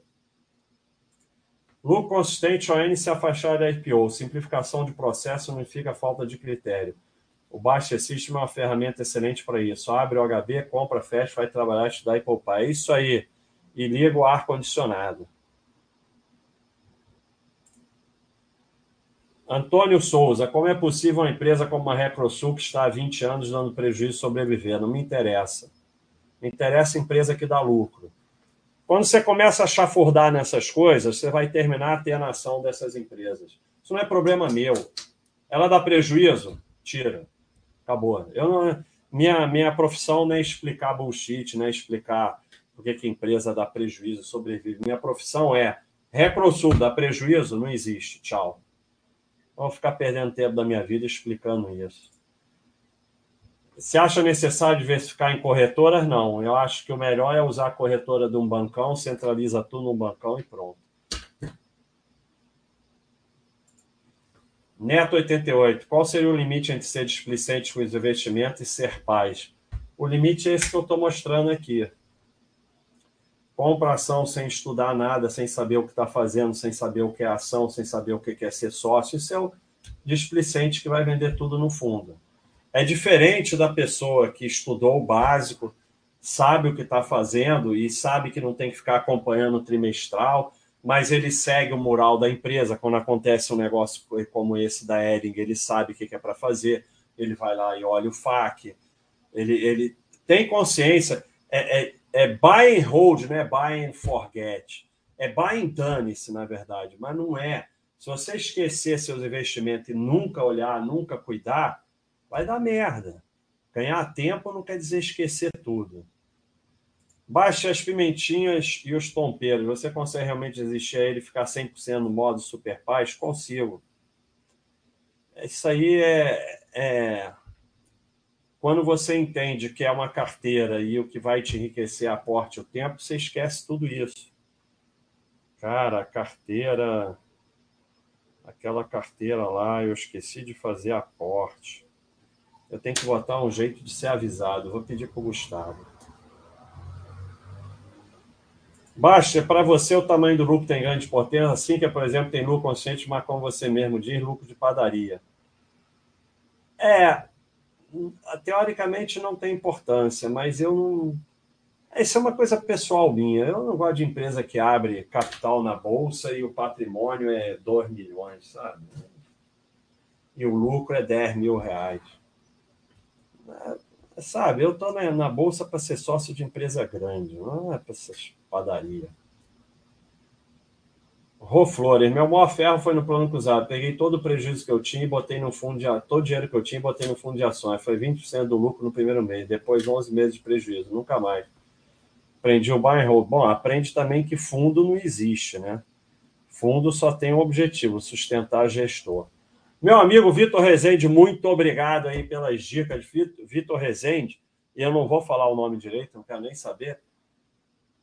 Lucro consistente, ON se afastar da IPO. Simplificação de processo não fica falta de critério. O Baixa System é uma ferramenta excelente para isso. Abre o HB, compra, fecha, vai trabalhar, estudar e poupar. É isso aí. E liga o ar-condicionado. Antônio Souza, como é possível uma empresa como a Recrosul, que está há 20 anos dando prejuízo, sobreviver? Não me interessa. Me interessa a empresa que dá lucro. Quando você começa a chafurdar nessas coisas, você vai terminar a ter nação dessas empresas. Isso não é problema meu. Ela dá prejuízo? Tira. Acabou. Eu não, minha, minha profissão não é explicar bullshit, não é explicar por que empresa dá prejuízo, sobrevive. Minha profissão é Recrosul, dá prejuízo? Não existe. Tchau. Vou ficar perdendo tempo da minha vida explicando isso. Se acha necessário diversificar em corretoras? Não. Eu acho que o melhor é usar a corretora de um bancão, centraliza tudo no bancão e pronto. Neto 88. Qual seria o limite entre ser displicente com os investimentos e ser paz? O limite é esse que eu estou mostrando aqui. Compra ação sem estudar nada, sem saber o que está fazendo, sem saber o que é ação, sem saber o que é ser sócio. Isso é o displicente que vai vender tudo no fundo. É diferente da pessoa que estudou o básico, sabe o que está fazendo e sabe que não tem que ficar acompanhando o trimestral, mas ele segue o mural da empresa. Quando acontece um negócio como esse da Ering, ele sabe o que é para fazer, ele vai lá e olha o FAQ, ele, ele tem consciência. É, é, é buy and hold, não é buy and forget. É buy and dane-se, na verdade, mas não é. Se você esquecer seus investimentos e nunca olhar, nunca cuidar, vai dar merda. Ganhar tempo não quer dizer esquecer tudo. Baixe as pimentinhas e os tompeiros. Você consegue realmente resistir a ele ficar 100% no modo super paz? Consigo. Isso aí é, é, Quando você entende que é uma carteira e o que vai te enriquecer aporte o tempo, você esquece tudo isso. Cara, carteira. Aquela carteira lá, eu esqueci de fazer aporte eu tenho que botar um jeito de ser avisado. Vou pedir para o Gustavo. Baixa, para você o tamanho do lucro tem grande importância, assim que, por exemplo, tem lucro consciente, mas como você mesmo diz, lucro de padaria. É, teoricamente não tem importância, mas eu não. Isso é uma coisa pessoal minha. Eu não gosto de empresa que abre capital na bolsa e o patrimônio é 2 milhões, sabe? E o lucro é 10 mil reais. É, sabe, eu estou na, na, bolsa para ser sócio de empresa grande, não é para essas padaria. Rô Flores, meu maior ferro foi no plano cruzado. Peguei todo o prejuízo que eu tinha e botei no fundo de todo o dinheiro que eu tinha e botei no fundo de ações. Foi 20% do lucro no primeiro mês, depois 11 meses de prejuízo, nunca mais. Aprendi o buy and hold. Bom, aprende também que fundo não existe, né? Fundo só tem um objetivo, sustentar gestor. Meu amigo Vitor Rezende, muito obrigado aí pelas dicas. Vitor Rezende, e eu não vou falar o nome direito, não quero nem saber.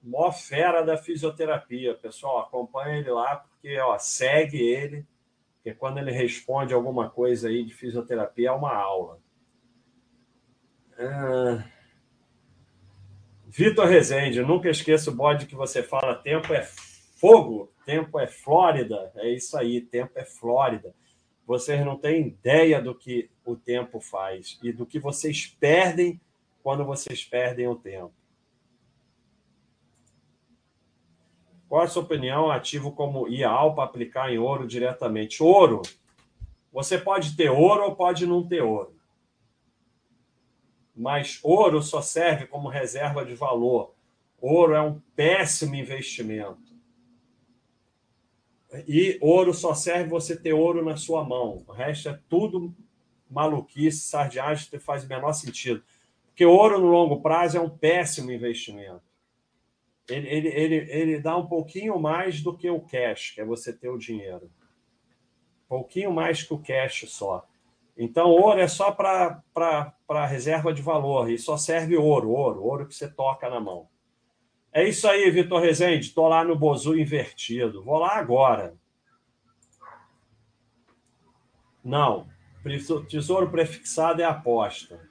Mó fera da fisioterapia, pessoal. Acompanha ele lá, porque ó, segue ele, porque quando ele responde alguma coisa aí de fisioterapia é uma aula. Ah... Vitor Rezende, nunca esqueça o bode que você fala: tempo é fogo, tempo é Flórida. É isso aí, tempo é Flórida vocês não têm ideia do que o tempo faz e do que vocês perdem quando vocês perdem o tempo. Qual a sua opinião? Ativo como IAL para aplicar em ouro diretamente. Ouro, você pode ter ouro ou pode não ter ouro. Mas ouro só serve como reserva de valor. Ouro é um péssimo investimento. E ouro só serve você ter ouro na sua mão. O resto é tudo maluquice, sardiagem, faz o menor sentido. Porque ouro no longo prazo é um péssimo investimento. Ele, ele, ele, ele dá um pouquinho mais do que o cash, que é você ter o dinheiro. Pouquinho mais que o cash só. Então, ouro é só para reserva de valor e só serve ouro, ouro, ouro que você toca na mão. É isso aí, Vitor Rezende. Estou lá no Bozu invertido. Vou lá agora. Não. Tesouro prefixado é aposta.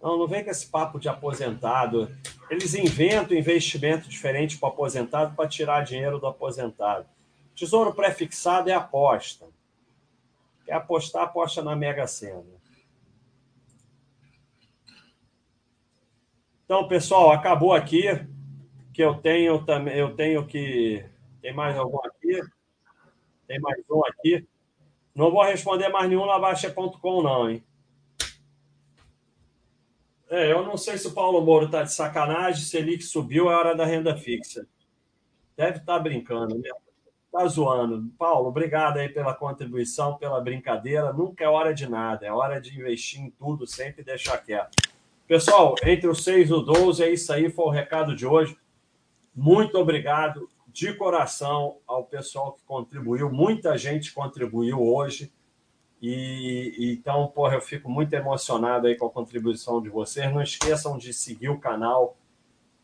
Não, não vem com esse papo de aposentado. Eles inventam investimento diferente para o aposentado para tirar dinheiro do aposentado. Tesouro prefixado é aposta. Quer apostar, aposta na Mega Sena. Então, pessoal, acabou aqui. Que eu tenho também, eu tenho que. Tem mais algum aqui? Tem mais um aqui. Não vou responder mais nenhum na Baixa.com, não, hein? É, eu não sei se o Paulo Moro está de sacanagem, se ele subiu, é hora da renda fixa. Deve estar tá brincando, né? Tá zoando. Paulo, obrigado aí pela contribuição, pela brincadeira. Nunca é hora de nada, é hora de investir em tudo, sempre deixar quieto. Pessoal, entre o 6 e o 12, é isso aí, foi o recado de hoje. Muito obrigado de coração ao pessoal que contribuiu. Muita gente contribuiu hoje. E então, porra, eu fico muito emocionado aí com a contribuição de vocês. Não esqueçam de seguir o canal,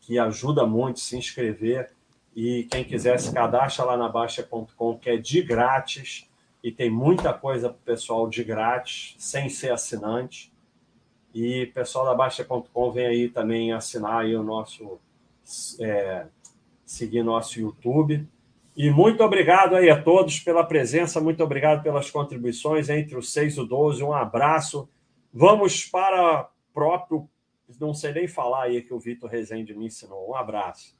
que ajuda muito, se inscrever. E quem quiser se cadastra lá na Baixa.com, que é de grátis. E tem muita coisa para o pessoal de grátis, sem ser assinante. E pessoal da Baixa.com vem aí também assinar aí o nosso. É, seguir nosso YouTube. E muito obrigado aí a todos pela presença, muito obrigado pelas contribuições entre os 6 e o 12. Um abraço. Vamos para próprio. Não sei nem falar aí que o Vitor Rezende me ensinou. Um abraço.